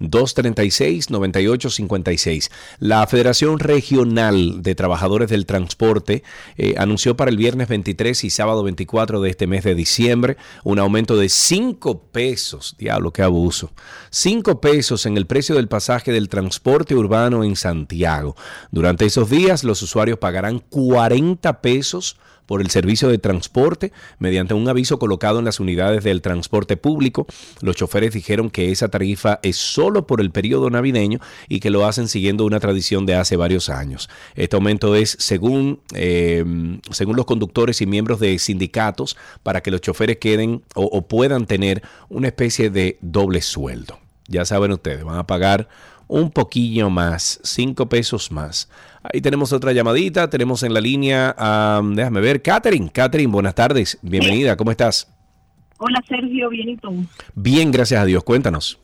829-236-9856. La Federación Regional de Trabajadores del Transporte eh, anunció para el viernes 23 y sábado 24 de este mes de diciembre un aumento de 5 pesos. Diablo, qué abuso. 5 pesos en el precio del pasaje del transporte urbano en Santiago. Durante esos días, los usuarios pagarán 40 pesos por el servicio de transporte mediante un aviso colocado en las unidades del transporte público. Los choferes dijeron que esa tarifa es solo por el periodo navideño y que lo hacen siguiendo una tradición de hace varios años. Este aumento es según, eh, según los conductores y miembros de sindicatos para que los choferes queden o puedan tener una especie de doble sueldo. Ya saben ustedes, van a pagar un poquillo más, cinco pesos más. Ahí tenemos otra llamadita, tenemos en la línea, déjame ver, Catherine. Catherine, buenas tardes, bienvenida, ¿cómo estás? Hola Sergio, bien y tú. Bien, gracias a Dios, cuéntanos.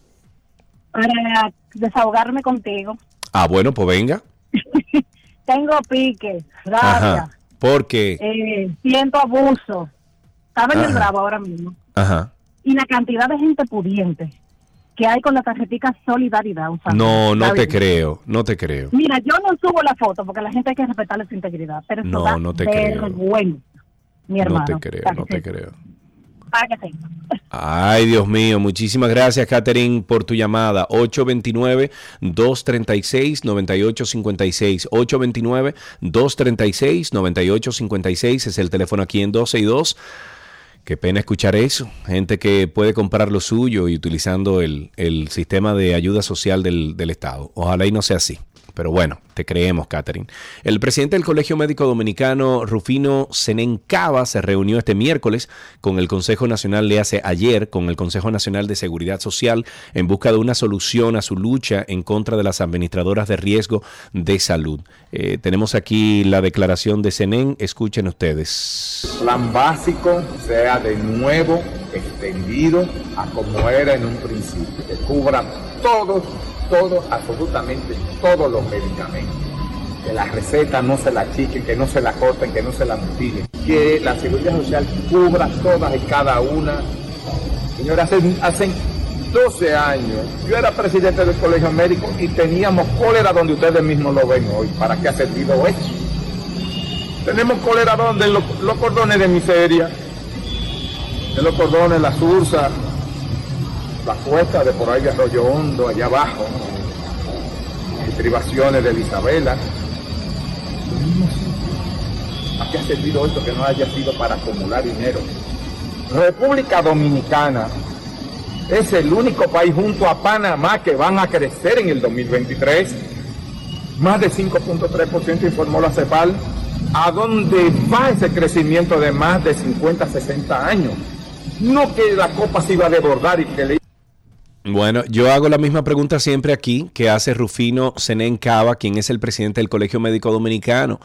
Para desahogarme contigo. Ah, bueno, pues venga. Tengo pique, gracias. ¿Por qué? Eh, siento abuso. Estaba en el bravo ahora mismo. Ajá. Y la cantidad de gente pudiente que hay con la tarjetita Solidaridad. no, no te creo, no te creo. Mira, yo no subo la foto porque la gente hay que respetarle su integridad, pero eso no, no te creo. mi hermano. No te creo, no te creo. Para que sí. Ay, Dios mío, muchísimas gracias, Catherine, por tu llamada. 829-236-9856. 829-236-9856 es el teléfono aquí en 12 y 2. Qué pena escuchar eso. Gente que puede comprar lo suyo y utilizando el, sistema de ayuda social del, del Estado. Ojalá y no sea así. Pero bueno, te creemos, Catherine. El presidente del Colegio Médico Dominicano, Rufino Senencaba, se reunió este miércoles con el Consejo Nacional, le hace ayer, con el Consejo Nacional de Seguridad Social, en busca de una solución a su lucha en contra de las administradoras de riesgo de salud. Eh, tenemos aquí la declaración de Senen, escuchen ustedes. Plan básico sea de nuevo extendido a como era en un principio, que cubra todos todos, absolutamente todos los medicamentos. Que la receta no se la chiquen, que no se la corten, que no se la mutilen. Que la seguridad social cubra todas y cada una. Señora, hace, 12 años yo era presidente del colegio médico y teníamos cólera donde ustedes mismos lo ven hoy. ¿Para qué ha servido eso? Tenemos cólera donde los, los cordones de miseria, de los cordones, las ursas, la cuesta de por ahí de Arroyo Hondo, allá abajo, privaciones de Isabela. ¿A qué ha servido esto que no haya sido para acumular dinero? República Dominicana es el único país junto a Panamá que van a crecer en el 2023. Más de 5.3% informó la CEPAL. ¿A dónde va ese crecimiento de más de 50, 60 años? No que la copa se iba a desbordar y que le bueno, yo hago la misma pregunta siempre aquí que hace Rufino Senén Cava, quien es el presidente del Colegio Médico Dominicano.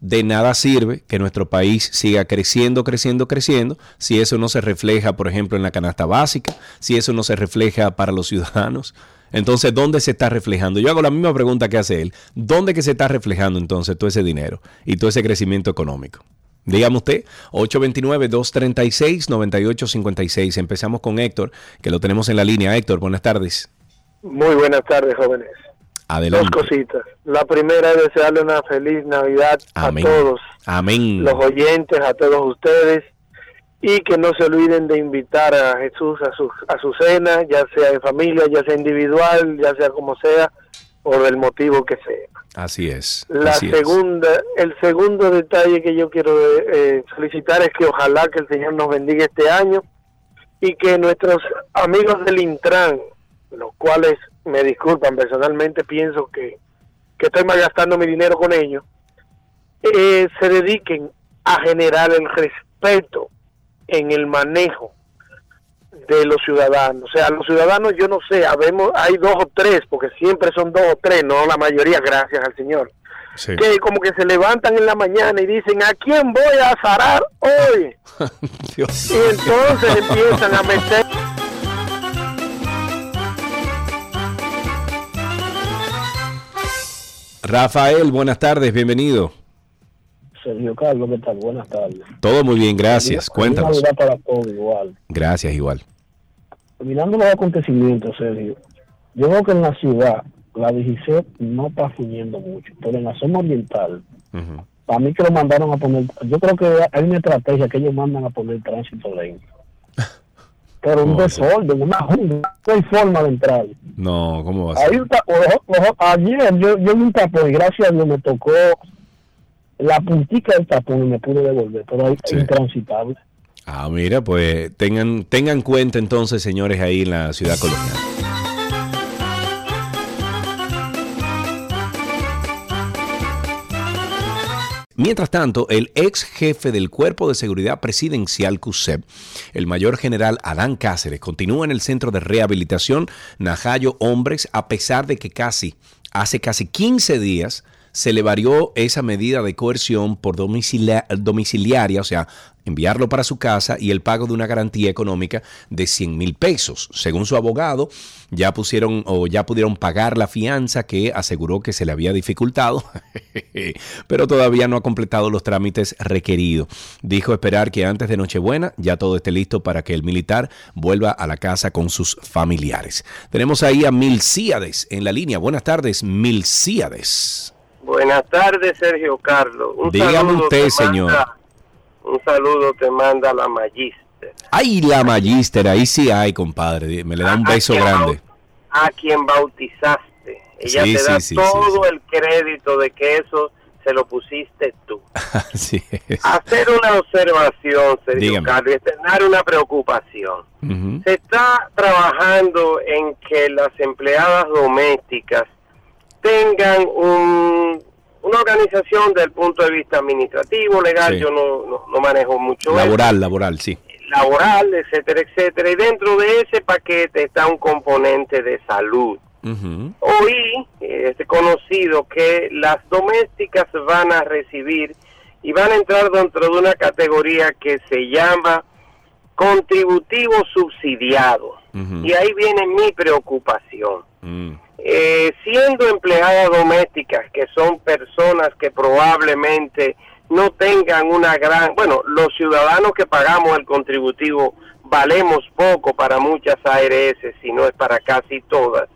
De nada sirve que nuestro país siga creciendo, creciendo, creciendo, si eso no se refleja, por ejemplo, en la canasta básica, si eso no se refleja para los ciudadanos. Entonces, ¿dónde se está reflejando? Yo hago la misma pregunta que hace él. ¿Dónde que se está reflejando entonces todo ese dinero y todo ese crecimiento económico? Dígame usted, 829-236-9856. Empezamos con Héctor, que lo tenemos en la línea. Héctor, buenas tardes. Muy buenas tardes, jóvenes. Adelante. Dos cositas. La primera es desearle una feliz Navidad a todos. Amén. Los oyentes, a todos ustedes. Y que no se olviden de invitar a Jesús a su, a su cena, ya sea en familia, ya sea individual, ya sea como sea, por el motivo que sea. Así es. La segunda, el segundo detalle que yo quiero eh, solicitar es que ojalá que el Señor nos bendiga este año y que nuestros amigos del Intran, los cuales me disculpan personalmente, pienso que, que estoy malgastando mi dinero con ellos, eh, se dediquen a generar el respeto en el manejo de los ciudadanos. O sea, los ciudadanos, yo no sé, habemos, hay dos o tres, porque siempre son dos o tres, no la mayoría, gracias al Señor. Que como que se levantan en la mañana y dicen, ¿a quién voy a zarar hoy? y entonces empiezan a meter... Rafael, buenas tardes, bienvenido. Sergio Carlos, ¿qué tal? Buenas tardes. Todo muy bien, gracias. Cuéntanos. para todos igual. Gracias, igual. Mirando los acontecimientos, Sergio, yo veo que en la ciudad la DGC no está fluyendo mucho, pero en la zona oriental, para mí que lo mandaron a poner, yo creo que hay una estrategia que ellos mandan a poner tránsito lento. Pero un desorden, una no hay forma de entrar. No, ¿cómo va a ser? ayer yo, yo vi un tapón y gracias a Dios me tocó la puntica del tapón y me pude devolver, pero es intransitable. Ah, mira, pues tengan, tengan cuenta entonces, señores, ahí en la ciudad colonial. Mientras tanto, el ex jefe del Cuerpo de Seguridad Presidencial CUSEP, el mayor general Adán Cáceres, continúa en el centro de rehabilitación Najayo Hombres a pesar de que casi, hace casi 15 días, se le varió esa medida de coerción por domiciliaria, o sea, enviarlo para su casa y el pago de una garantía económica de 100 mil pesos. Según su abogado, ya pusieron o ya pudieron pagar la fianza que aseguró que se le había dificultado, pero todavía no ha completado los trámites requeridos. Dijo esperar que antes de Nochebuena ya todo esté listo para que el militar vuelva a la casa con sus familiares. Tenemos ahí a Milcíades en la línea. Buenas tardes, Milcíades. Buenas tardes, Sergio Carlos. Un Dígame usted, señor. un saludo te manda la Magister. Ay, la Magister, ahí sí hay, compadre. Me le da un beso grande. A quien bautizaste. Ella te da todo el crédito de que eso se lo pusiste tú. Hacer una observación, Sergio Carlos, y externar una preocupación. Se está trabajando en que las empleadas domésticas tengan un, organización desde el punto de vista administrativo, legal, yo no, no, manejo mucho. Laboral, laboral, sí. Laboral, etcétera, etcétera. Y dentro de ese paquete está un componente de salud. Hoy es conocido que las domésticas van a recibir y van a entrar dentro de una categoría que se llama contributivo subsidiado. Y ahí viene mi preocupación. Mm. Eh, siendo empleadas domésticas, que son personas que probablemente no tengan una gran, bueno, los ciudadanos que pagamos el contributivo valemos poco para muchas ARS, si no es para casi todas.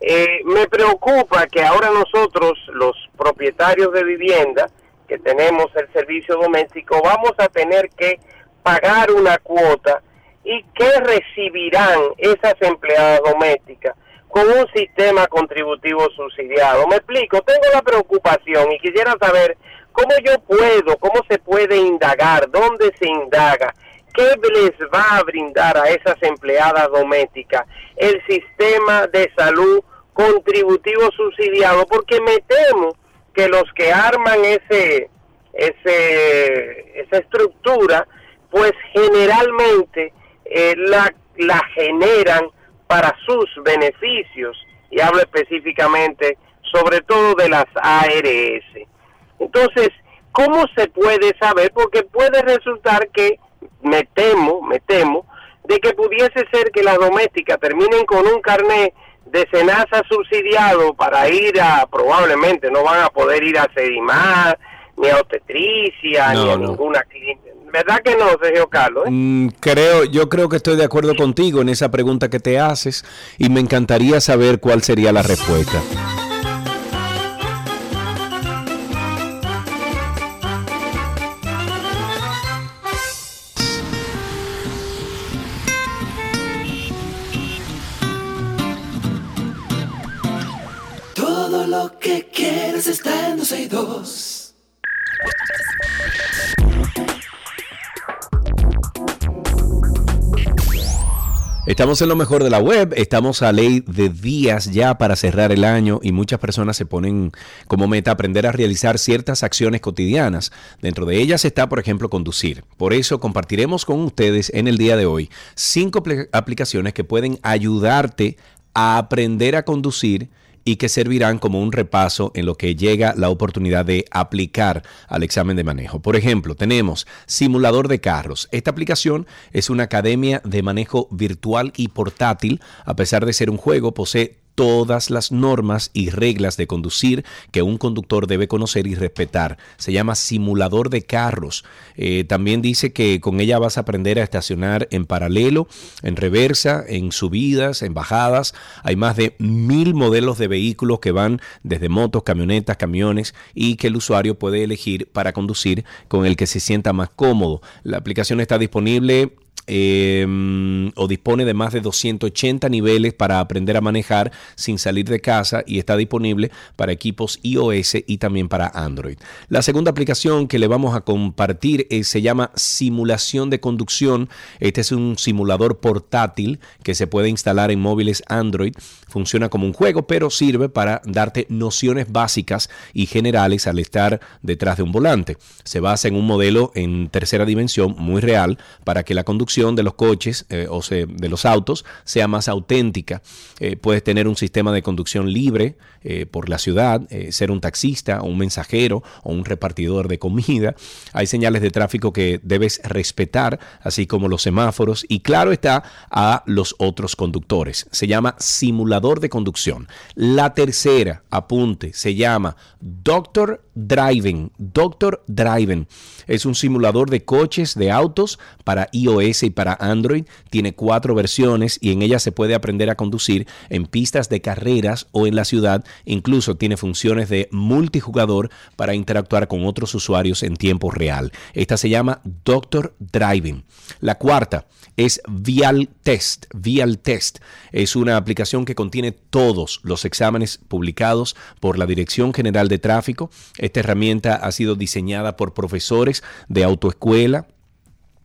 Eh, me preocupa que ahora nosotros, los propietarios de vivienda, que tenemos el servicio doméstico, vamos a tener que pagar una cuota y que recibirán esas empleadas domésticas con un sistema contributivo subsidiado. Me explico, tengo la preocupación y quisiera saber cómo yo puedo, cómo se puede indagar, dónde se indaga, qué les va a brindar a esas empleadas domésticas el sistema de salud contributivo subsidiado, porque me temo que los que arman ese, ese esa estructura, pues generalmente eh, la, la generan para sus beneficios, y hablo específicamente sobre todo de las ARS. Entonces, ¿cómo se puede saber? Porque puede resultar que, me temo, me temo, de que pudiese ser que las domésticas terminen con un carnet de cenaza subsidiado para ir a, probablemente no van a poder ir a Sedimar, ni a obstetricia, ni a ninguna clínica, ¿Verdad que no, Sergio Carlos? Eh? Mm, creo, yo creo que estoy de acuerdo contigo en esa pregunta que te haces y me encantaría saber cuál sería la respuesta. Todo lo que quieres está en dos. Estamos en lo mejor de la web, estamos a ley de días ya para cerrar el año y muchas personas se ponen como meta aprender a realizar ciertas acciones cotidianas. Dentro de ellas está, por ejemplo, conducir. Por eso compartiremos con ustedes en el día de hoy cinco aplicaciones que pueden ayudarte a aprender a conducir y que servirán como un repaso en lo que llega la oportunidad de aplicar al examen de manejo. Por ejemplo, tenemos Simulador de Carros. Esta aplicación es una academia de manejo virtual y portátil. A pesar de ser un juego, posee todas las normas y reglas de conducir que un conductor debe conocer y respetar. Se llama simulador de carros. Eh, también dice que con ella vas a aprender a estacionar en paralelo, en reversa, en subidas, en bajadas. Hay más de mil modelos de vehículos que van desde motos, camionetas, camiones y que el usuario puede elegir para conducir con el que se sienta más cómodo. La aplicación está disponible Em, o dispone de más de 280 niveles para aprender a manejar sin salir de casa y está disponible para equipos iOS y también para Android. La segunda aplicación que le vamos a compartir eh, se llama Simulación de Conducción. Este es un simulador portátil que se puede instalar en móviles Android. Funciona como un juego, pero sirve para darte nociones básicas y generales al estar detrás de un volante. Se basa en un modelo en tercera dimensión muy real para que la conducción de los coches eh, o de los autos sea más auténtica. Eh, puedes tener un sistema de conducción libre eh, por la ciudad, ser un taxista un mensajero o un repartidor de comida. Hay señales de tráfico que debes respetar, así como los semáforos y claro está a los otros conductores. Se llama simulador de conducción. La tercera, apunte, se llama Doctor Driving. Doctor Driving es un simulador de coches, de autos para iOS y para Android. Tiene cuatro versiones y en ella se puede aprender a conducir en pistas de carreras o en la ciudad. Incluso tiene funciones de multijugador para interactuar con otros usuarios en tiempo real. Esta se llama Doctor Driving. La cuarta es Vial Test. Vial Test es una aplicación que contiene todos los exámenes publicados por la Dirección General de Tráfico. Esta herramienta ha sido diseñada por profesores de autoescuela,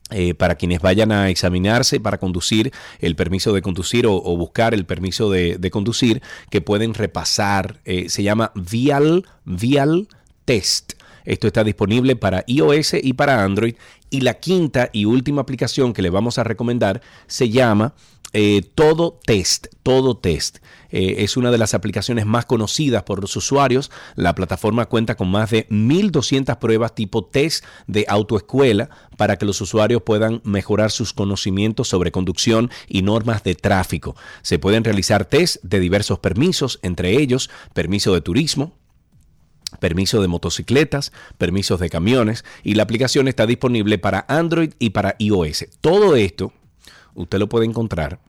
eh, para quienes vayan a examinarse para conducir el permiso de conducir o, buscar el permiso de, conducir, que pueden repasar. Eh, se llama Vial, Vial Test. Esto está disponible para iOS y para Android. Y la quinta y última aplicación que le vamos a recomendar se llama eh, todo Test, Todo Test. Eh, es una de las aplicaciones más conocidas por los usuarios. La plataforma cuenta con más de 1.200 pruebas tipo test de autoescuela para que los usuarios puedan mejorar sus conocimientos sobre conducción y normas de tráfico. Se pueden realizar test de diversos permisos, entre ellos permiso de turismo, permiso de motocicletas, permisos de camiones y la aplicación está disponible para Android y para iOS. Todo esto usted lo puede encontrar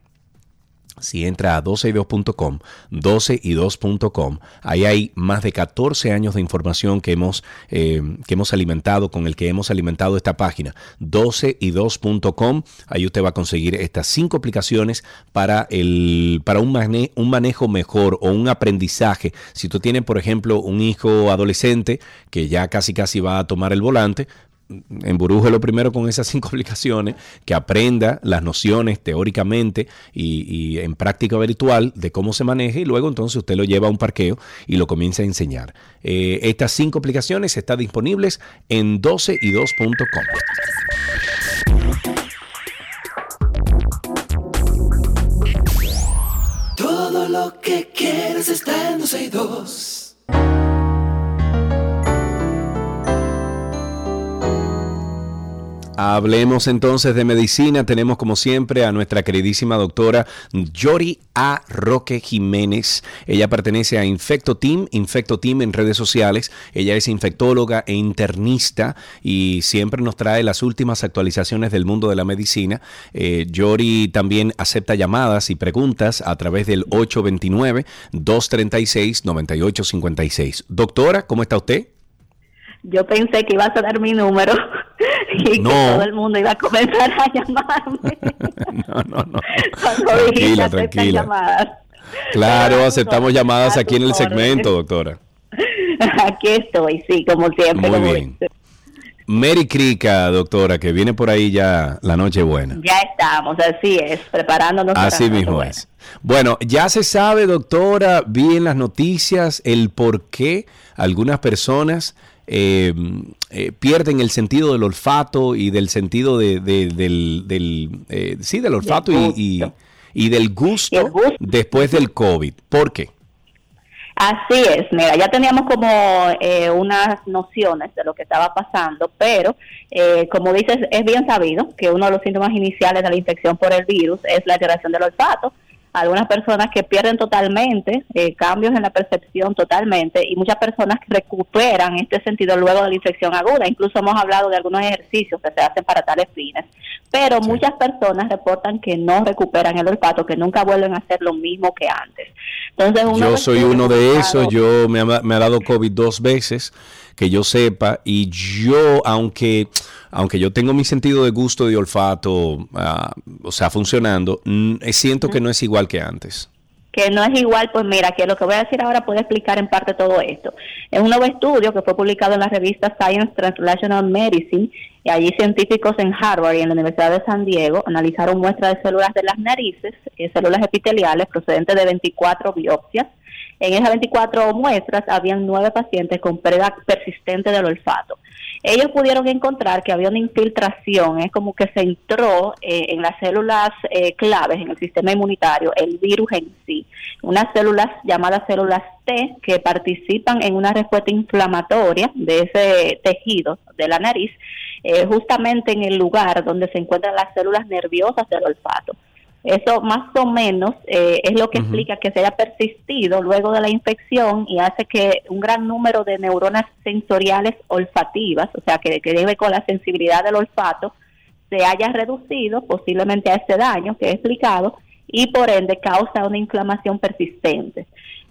si entra a 12y2.com, 12y2.com, ahí hay más de 14 años de información que hemos, eh, que hemos alimentado, con el que hemos alimentado esta página, 12y2.com, ahí usted va a conseguir estas cinco aplicaciones para, el, para un, un manejo mejor o un aprendizaje. Si tú tienes, por ejemplo, un hijo adolescente que ya casi casi va a tomar el volante, emburuje lo primero con esas cinco aplicaciones, que aprenda las nociones teóricamente y, en práctica virtual de cómo se maneja y luego entonces usted lo lleva a un parqueo y lo comienza a enseñar. Eh, estas cinco aplicaciones están disponibles en 12y2.com. Todo lo que quieres está en 12 y 2. Hablemos entonces de medicina. Tenemos como siempre a nuestra queridísima doctora Yori A. Roque Jiménez. Ella pertenece a Infecto Team, Infecto Team en redes sociales. Ella es infectóloga e internista y siempre nos trae las últimas actualizaciones del mundo de la medicina. Eh, Yori también acepta llamadas y preguntas a través del 829-236-9856. Doctora, ¿cómo está usted? Yo pensé que ibas a dar mi número y que todo el mundo iba a comenzar a llamarme. no, no, no. tranquila, tranquila. Claro, aceptamos llamadas aquí en el segmento, doctora. Aquí estoy, sí, como siempre. Muy bien. Mary Crica, doctora, que viene por ahí ya la noche buena. Ya estamos, así es, preparándonos. Así mismo es. Bueno, ya se sabe, doctora, vi en las noticias el por qué algunas personas eh, eh, pierden el sentido del olfato y del sentido de, del, eh, sí, del olfato y, y, del gusto, después del COVID. ¿Por qué? Así es, mira, ya teníamos como unas nociones de lo que estaba pasando, pero como dices, es bien sabido que uno de los síntomas iniciales de la infección por el virus es la alteración del olfato algunas personas que pierden totalmente, eh, cambios en la percepción totalmente, y muchas personas que recuperan este sentido luego de la infección aguda. Incluso hemos hablado de algunos ejercicios que se hacen para tales fines. Pero muchas personas reportan que no recuperan el olfato, que nunca vuelven a hacer lo mismo que antes. Entonces, yo soy uno de esos, yo me me ha dado COVID dos veces, que yo sepa, y yo, aunque aunque yo tengo mi sentido de gusto y olfato, ah, o sea, funcionando, siento que no es igual que antes que no es igual, pues mira, que lo que voy a decir ahora puede explicar en parte todo esto. Es un nuevo estudio que fue publicado en la revista Science Translational Medicine, y allí científicos en Harvard y en la Universidad de San Diego analizaron muestras de células de las narices, eh, células epiteliales procedentes de 24 biopsias. En esas 24 muestras habían nueve pacientes con pérdida persistente del olfato ellos pudieron encontrar que había una infiltración, es como que se entró eh, en las células eh, claves en el sistema inmunitario, el virus en sí, unas células llamadas células T que participan en una respuesta inflamatoria de ese tejido de la nariz, eh, justamente en el lugar donde se encuentran las células nerviosas del olfato. Eso más o menos eh, es lo que explica que se haya persistido luego de la infección y hace que un gran número de neuronas sensoriales olfativas, o sea, que, que debe con la sensibilidad del olfato, se haya reducido posiblemente a ese daño que he explicado y por ende causa una inflamación persistente.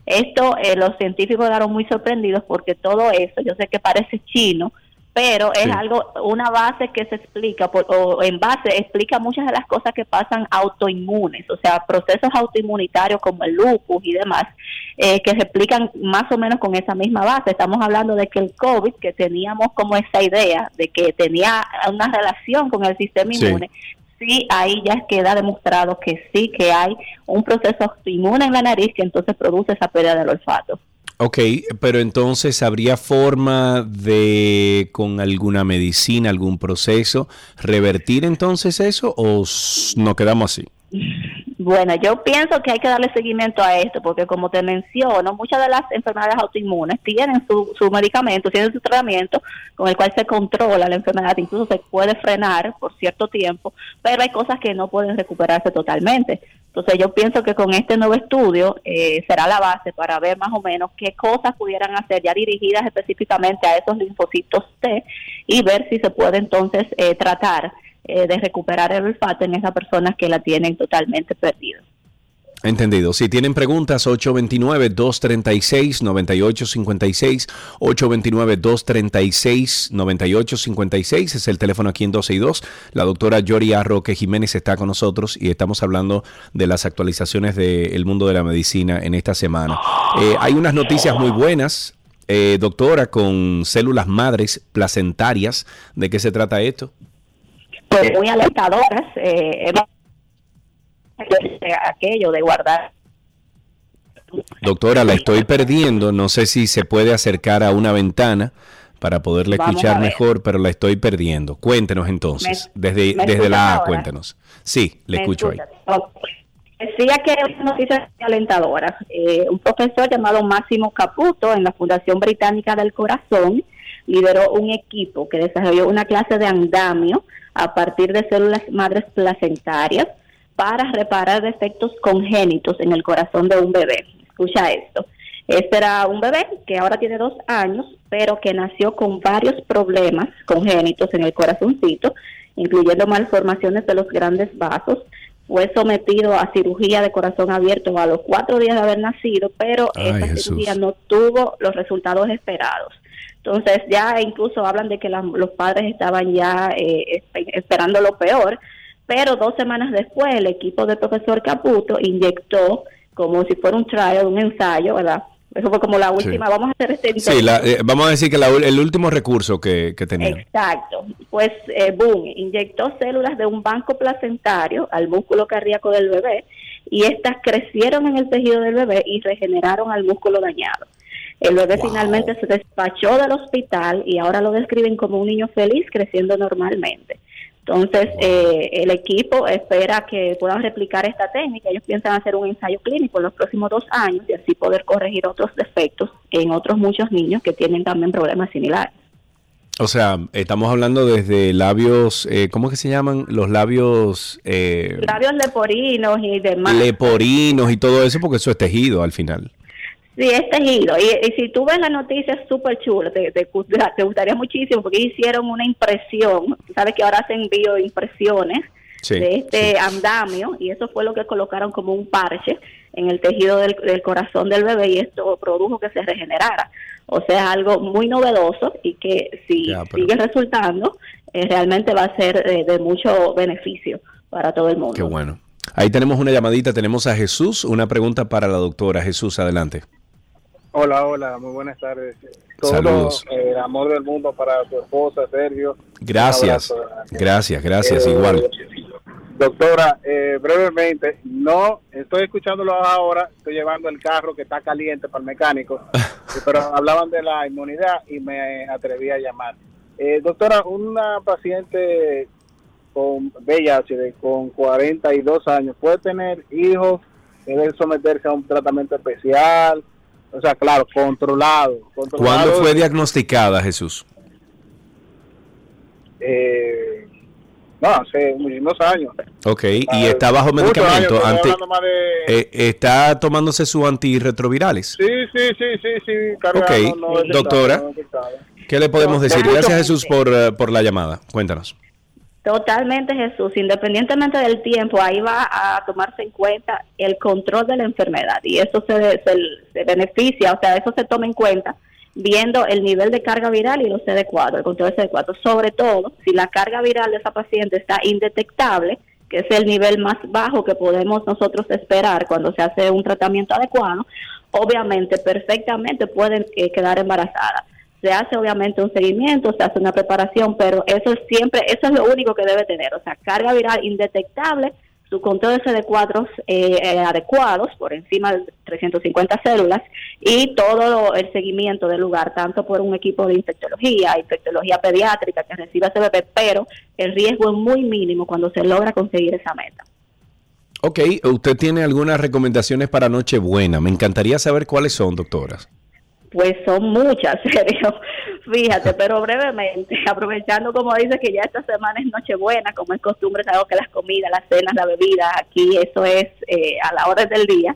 Esto eh, los científicos quedaron muy sorprendidos porque todo eso, yo sé que parece chino, pero es algo, una base que se explica, o en base explica muchas de las cosas que pasan autoinmunes, o sea, procesos autoinmunitarios como el lupus y demás, eh, que se explican más o menos con esa misma base. Estamos hablando de que el COVID, que teníamos como esa idea de que tenía una relación con el sistema inmune, sí, ahí ya queda demostrado que sí, que hay un proceso autoinmune en la nariz que entonces produce esa pérdida del olfato. Ok, pero entonces habría forma de, con alguna medicina, algún proceso, revertir entonces eso o no quedamos así? Bueno, yo pienso que hay que darle seguimiento a esto, porque como te menciono, muchas de las enfermedades autoinmunes tienen su, su medicamento, tienen su tratamiento con el cual se controla la enfermedad, incluso se puede frenar por cierto tiempo, pero hay cosas que no pueden recuperarse totalmente. Entonces yo pienso que con este nuevo estudio eh, será la base para ver más o menos qué cosas pudieran hacer ya dirigidas específicamente a esos linfocitos T y ver si se puede entonces eh, tratar eh, de recuperar el olfato en esas personas que la tienen totalmente perdida. Entendido. Si tienen preguntas, 829-236-9856, 829-236-9856 es el teléfono aquí en 12 y 2. La doctora Yoria Roque Jiménez está con nosotros y estamos hablando de las actualizaciones del mundo de la medicina en esta semana. Eh, hay unas noticias muy buenas, eh, doctora, con células madres placentarias. ¿De qué se trata esto? Pues muy alentadoras. Eh, aquello de guardar. Doctora, la estoy perdiendo. No sé si se puede acercar a una ventana para poderla escuchar mejor, pero la estoy perdiendo. Cuéntenos entonces, desde, desde la A, cuéntenos. Sí, le escucho ahí. Decía que es una noticia alentadora. Eh, un profesor llamado Máximo Caputo en la Fundación Británica del Corazón lideró un equipo que desarrolló una clase de andamio a partir de células madres placentarias para reparar defectos congénitos en el corazón de un bebé. Escucha esto. Este era un bebé que ahora tiene dos años, pero que nació con varios problemas congénitos en el corazoncito, incluyendo malformaciones de los grandes vasos. Fue sometido a cirugía de corazón abierto a los cuatro días de haber nacido, pero esa cirugía no tuvo los resultados esperados. Entonces ya incluso hablan de que los padres estaban ya eh, esperando lo peor, pero dos semanas después el equipo del profesor Caputo inyectó como si fuera un trial, un ensayo, ¿verdad? Eso fue como la última, vamos a hacer este Sí, eh, vamos a decir que el último recurso que, que tenía. Exacto, pues eh, boom, inyectó células de un banco placentario al músculo cardíaco del bebé y estas crecieron en el tejido del bebé y regeneraron al músculo dañado. El bebé finalmente se despachó del hospital y ahora lo describen como un niño feliz creciendo normalmente. Entonces, eh, el equipo espera que puedan replicar esta técnica. Ellos piensan hacer un ensayo clínico en los próximos dos años y así poder corregir otros defectos en otros muchos niños que tienen también problemas similares. O sea, estamos hablando desde labios, eh, ¿cómo que se llaman? Los labios... Eh, labios leporinos y demás. Leporinos y todo eso, porque eso es tejido al final. Sí, es tejido. Y, si tú ves la noticia, es súper chulo. Te, te, gustaría muchísimo porque hicieron una impresión. Sabes que ahora hacen bioimpresiones de este andamio y eso fue lo que colocaron como un parche en el tejido del, corazón del bebé y esto produjo que se regenerara. O sea, algo muy novedoso y que si sigue resultando, eh, realmente va a ser eh, de mucho beneficio para todo el mundo. Qué bueno. Ahí tenemos una llamadita, tenemos a Jesús, una pregunta para la doctora. Jesús, adelante. Hola, hola, muy buenas tardes. Todo Saludos. Eh, el amor del mundo para tu esposa, Sergio. Gracias, gracias, gracias, igual. Doctora, eh, brevemente, no estoy escuchándolo ahora, estoy llevando el carro que está caliente para el mecánico, pero hablaban de la inmunidad y me atreví a llamar. Eh, doctora, una paciente con VIH con 42 años puede tener hijos, debe someterse a un tratamiento especial, o sea, claro, controlado. ¿Cuándo fue diagnosticada, Jesús? Eh, no, hace muchísimos años. Ok, y está bajo medicamento. Eh, ¿Está tomándose su antirretrovirales? Sí, sí, sí, sí, sí. ok, doctora, ¿qué le podemos decir? Gracias Jesús por, eh, por la llamada. Cuéntanos. Totalmente Jesús, independientemente del tiempo, ahí va a tomarse en cuenta el control de la enfermedad y eso se, beneficia, o sea, eso se toma en cuenta viendo el nivel de carga viral y los CD4, el control de CD4. Sobre todo, si la carga viral de esa paciente está indetectable, que es el nivel más bajo que podemos nosotros esperar cuando se hace un tratamiento adecuado, obviamente perfectamente pueden eh, quedar embarazadas. Se hace obviamente un seguimiento, se hace una preparación, pero eso es siempre, eso es lo único que debe tener, o sea, carga viral indetectable su conteo de CD4 eh, eh, adecuados por encima de 350 células y todo el seguimiento del lugar, tanto por un equipo de infectología, infectología pediátrica que reciba ese bebé, pero el riesgo es muy mínimo cuando se logra conseguir esa meta. Ok, ¿usted tiene algunas recomendaciones para Nochebuena? Me encantaría saber cuáles son, doctoras. Pues son muchas, serio. Fíjate, pero brevemente, aprovechando como dice que ya esta semana es Nochebuena, como es costumbre, sabemos que las comidas, las cenas, la bebida, aquí eso es eh, a la hora del día.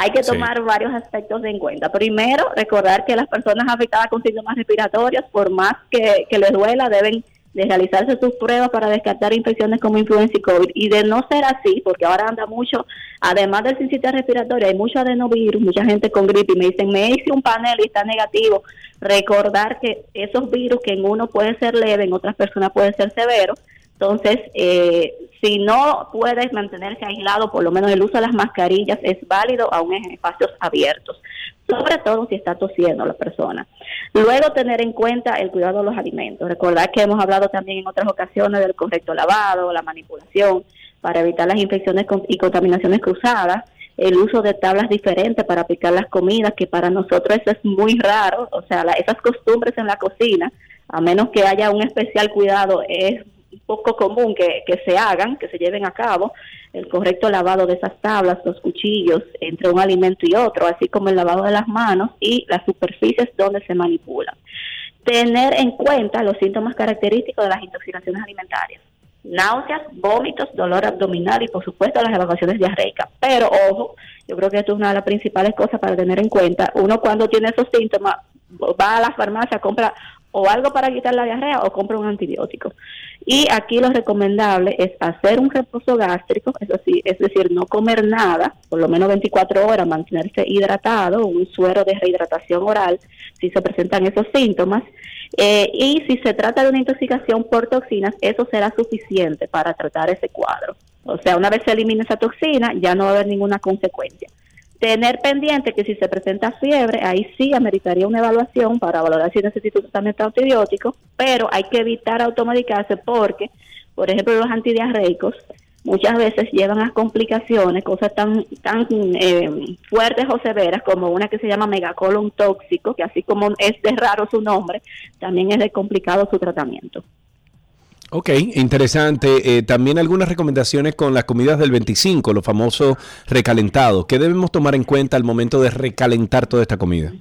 Hay que tomar varios aspectos en cuenta. Primero, recordar que las personas afectadas con síntomas respiratorios, por más que, que les duela, deben de realizarse sus pruebas para descartar infecciones como influenza y COVID. Y de no ser así, porque ahora anda mucho, además del sincitial respiratorio, hay mucho adenovirus, mucha gente con gripe y me dicen, me hice un panel y está negativo. Recordar que esos virus que en uno puede ser leve, en otras personas puede ser severo. Entonces, eh, si no puedes mantenerse aislado, por lo menos el uso de las mascarillas es válido aún en espacios abiertos sobre todo si está tosiendo la persona. Luego tener en cuenta el cuidado de los alimentos. Recordar que hemos hablado también en otras ocasiones del correcto lavado, la manipulación para evitar las infecciones y contaminaciones cruzadas, el uso de tablas diferentes para aplicar las comidas, que para nosotros eso es muy raro, o sea, esas costumbres en la cocina, a menos que haya un especial cuidado, es poco común que, que se hagan, que se lleven a cabo, el correcto lavado de esas tablas, los cuchillos entre un alimento y otro, así como el lavado de las manos y las superficies donde se manipulan. Tener en cuenta los síntomas característicos de las intoxicaciones alimentarias. Náuseas, vómitos, dolor abdominal y por supuesto las evacuaciones diarreicas. Pero ojo, yo creo que esto es una de las principales cosas para tener en cuenta. Uno cuando tiene esos síntomas va a la farmacia, compra o algo para quitar la diarrea o compra un antibiótico. Y aquí lo recomendable es hacer un reposo gástrico, es decir, es decir, no comer nada, por lo menos 24 horas, mantenerse hidratado, un suero de rehidratación oral, si se presentan esos síntomas. Eh, y si se trata de una intoxicación por toxinas, eso será suficiente para tratar ese cuadro. O sea, una vez se elimine esa toxina, ya no va a haber ninguna consecuencia. Tener pendiente que si se presenta fiebre, ahí sí ameritaría una evaluación para valorar si necesita un tratamiento antibiótico, pero hay que evitar automedicarse porque, por ejemplo, los antidiarreicos muchas veces llevan a complicaciones, cosas tan, tan eh, fuertes o severas como una que se llama megacolon tóxico, que así como es de raro su nombre, también es de complicado su tratamiento. Ok, interesante. Eh, también algunas recomendaciones con las comidas del 25, los famosos recalentados. ¿Qué debemos tomar en cuenta al momento de recalentar toda esta comida?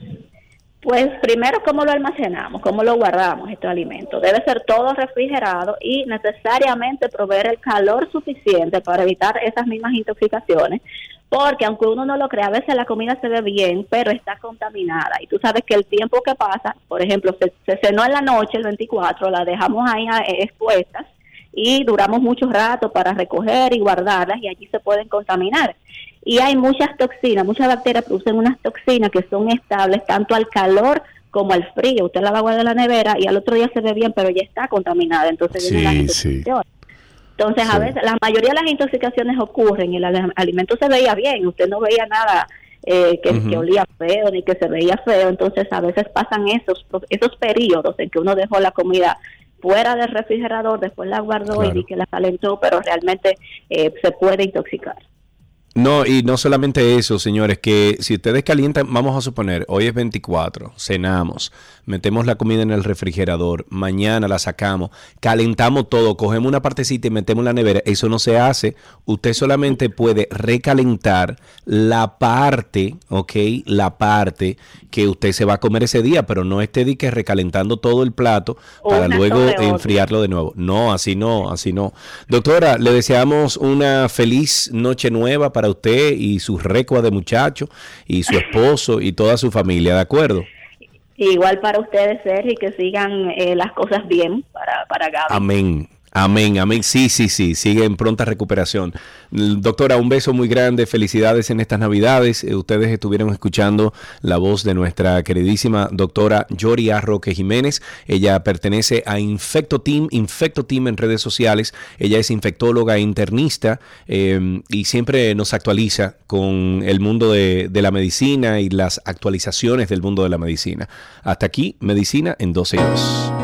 Pues primero, ¿cómo lo almacenamos? ¿Cómo lo guardamos, estos alimentos? Debe ser todo refrigerado y necesariamente proveer el calor suficiente para evitar esas mismas intoxicaciones porque aunque uno no lo crea, a veces la comida se ve bien, pero está contaminada. Y tú sabes que el tiempo que pasa, por ejemplo, se, cenó en la noche, el 24, la dejamos ahí eh, expuestas y duramos mucho rato para recoger y guardarlas y allí se pueden contaminar. Y hay muchas toxinas, muchas bacterias producen unas toxinas que son estables tanto al calor como al frío. Usted la va a guardar en la nevera y al otro día se ve bien, pero ya está contaminada. Entonces viene sí, Entonces, a veces, la mayoría de las intoxicaciones ocurren y el alimento se veía bien, usted no veía nada eh, que, que, olía feo ni que se veía feo. Entonces, a veces pasan esos, esos periodos en que uno dejó la comida fuera del refrigerador, después la guardó y que la calentó, pero realmente eh, se puede intoxicar. No, y no solamente eso, señores, que si ustedes calientan, vamos a suponer, hoy es 24, cenamos, metemos la comida en el refrigerador, mañana la sacamos, calentamos todo, cogemos una partecita y metemos en la nevera, eso no se hace. Usted solamente puede recalentar la parte, ¿ok? La parte que usted se va a comer ese día, pero no esté que recalentando todo el plato para luego enfriarlo de nuevo. No, así no, así no. Doctora, le deseamos una feliz noche nueva para usted y su recua de muchacho y su esposo y toda su familia, ¿de acuerdo? Igual para ustedes, Sergio, que sigan eh, las cosas bien para, para Gaby. Amén. Amén, amén. Sí, sí, sí, sigue en pronta recuperación. Doctora, un beso muy grande, felicidades en estas Navidades. Eh, ustedes estuvieron escuchando la voz de nuestra queridísima doctora Yori Roque Jiménez. Ella pertenece a Infecto Team, Infecto Team en redes sociales. Ella es infectóloga e internista eh, y siempre nos actualiza con el mundo de, de, la medicina y las actualizaciones del mundo de la medicina. Hasta aquí, Medicina en 12 y 2.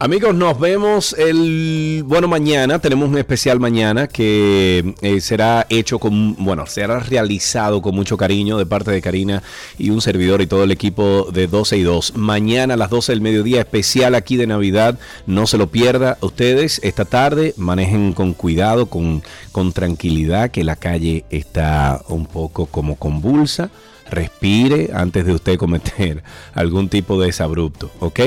Amigos, nos vemos el, bueno, mañana, tenemos un especial mañana que eh, será hecho con, bueno, será realizado con mucho cariño de parte de Karina y un servidor y todo el equipo de 12 y 2. Mañana a las 12 del mediodía, especial aquí de Navidad, no se lo pierda. Ustedes esta tarde manejen con cuidado, con, con tranquilidad, que la calle está un poco como convulsa respire antes de usted cometer algún tipo de desabrupto, ¿ok?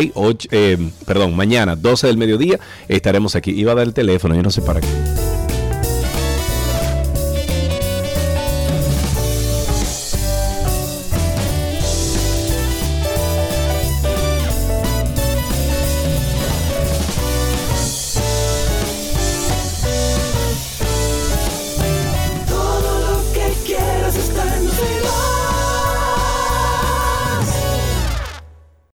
eh, perdón, mañana, 12 del mediodía, estaremos aquí. Iba a dar el teléfono, yo no sé para qué.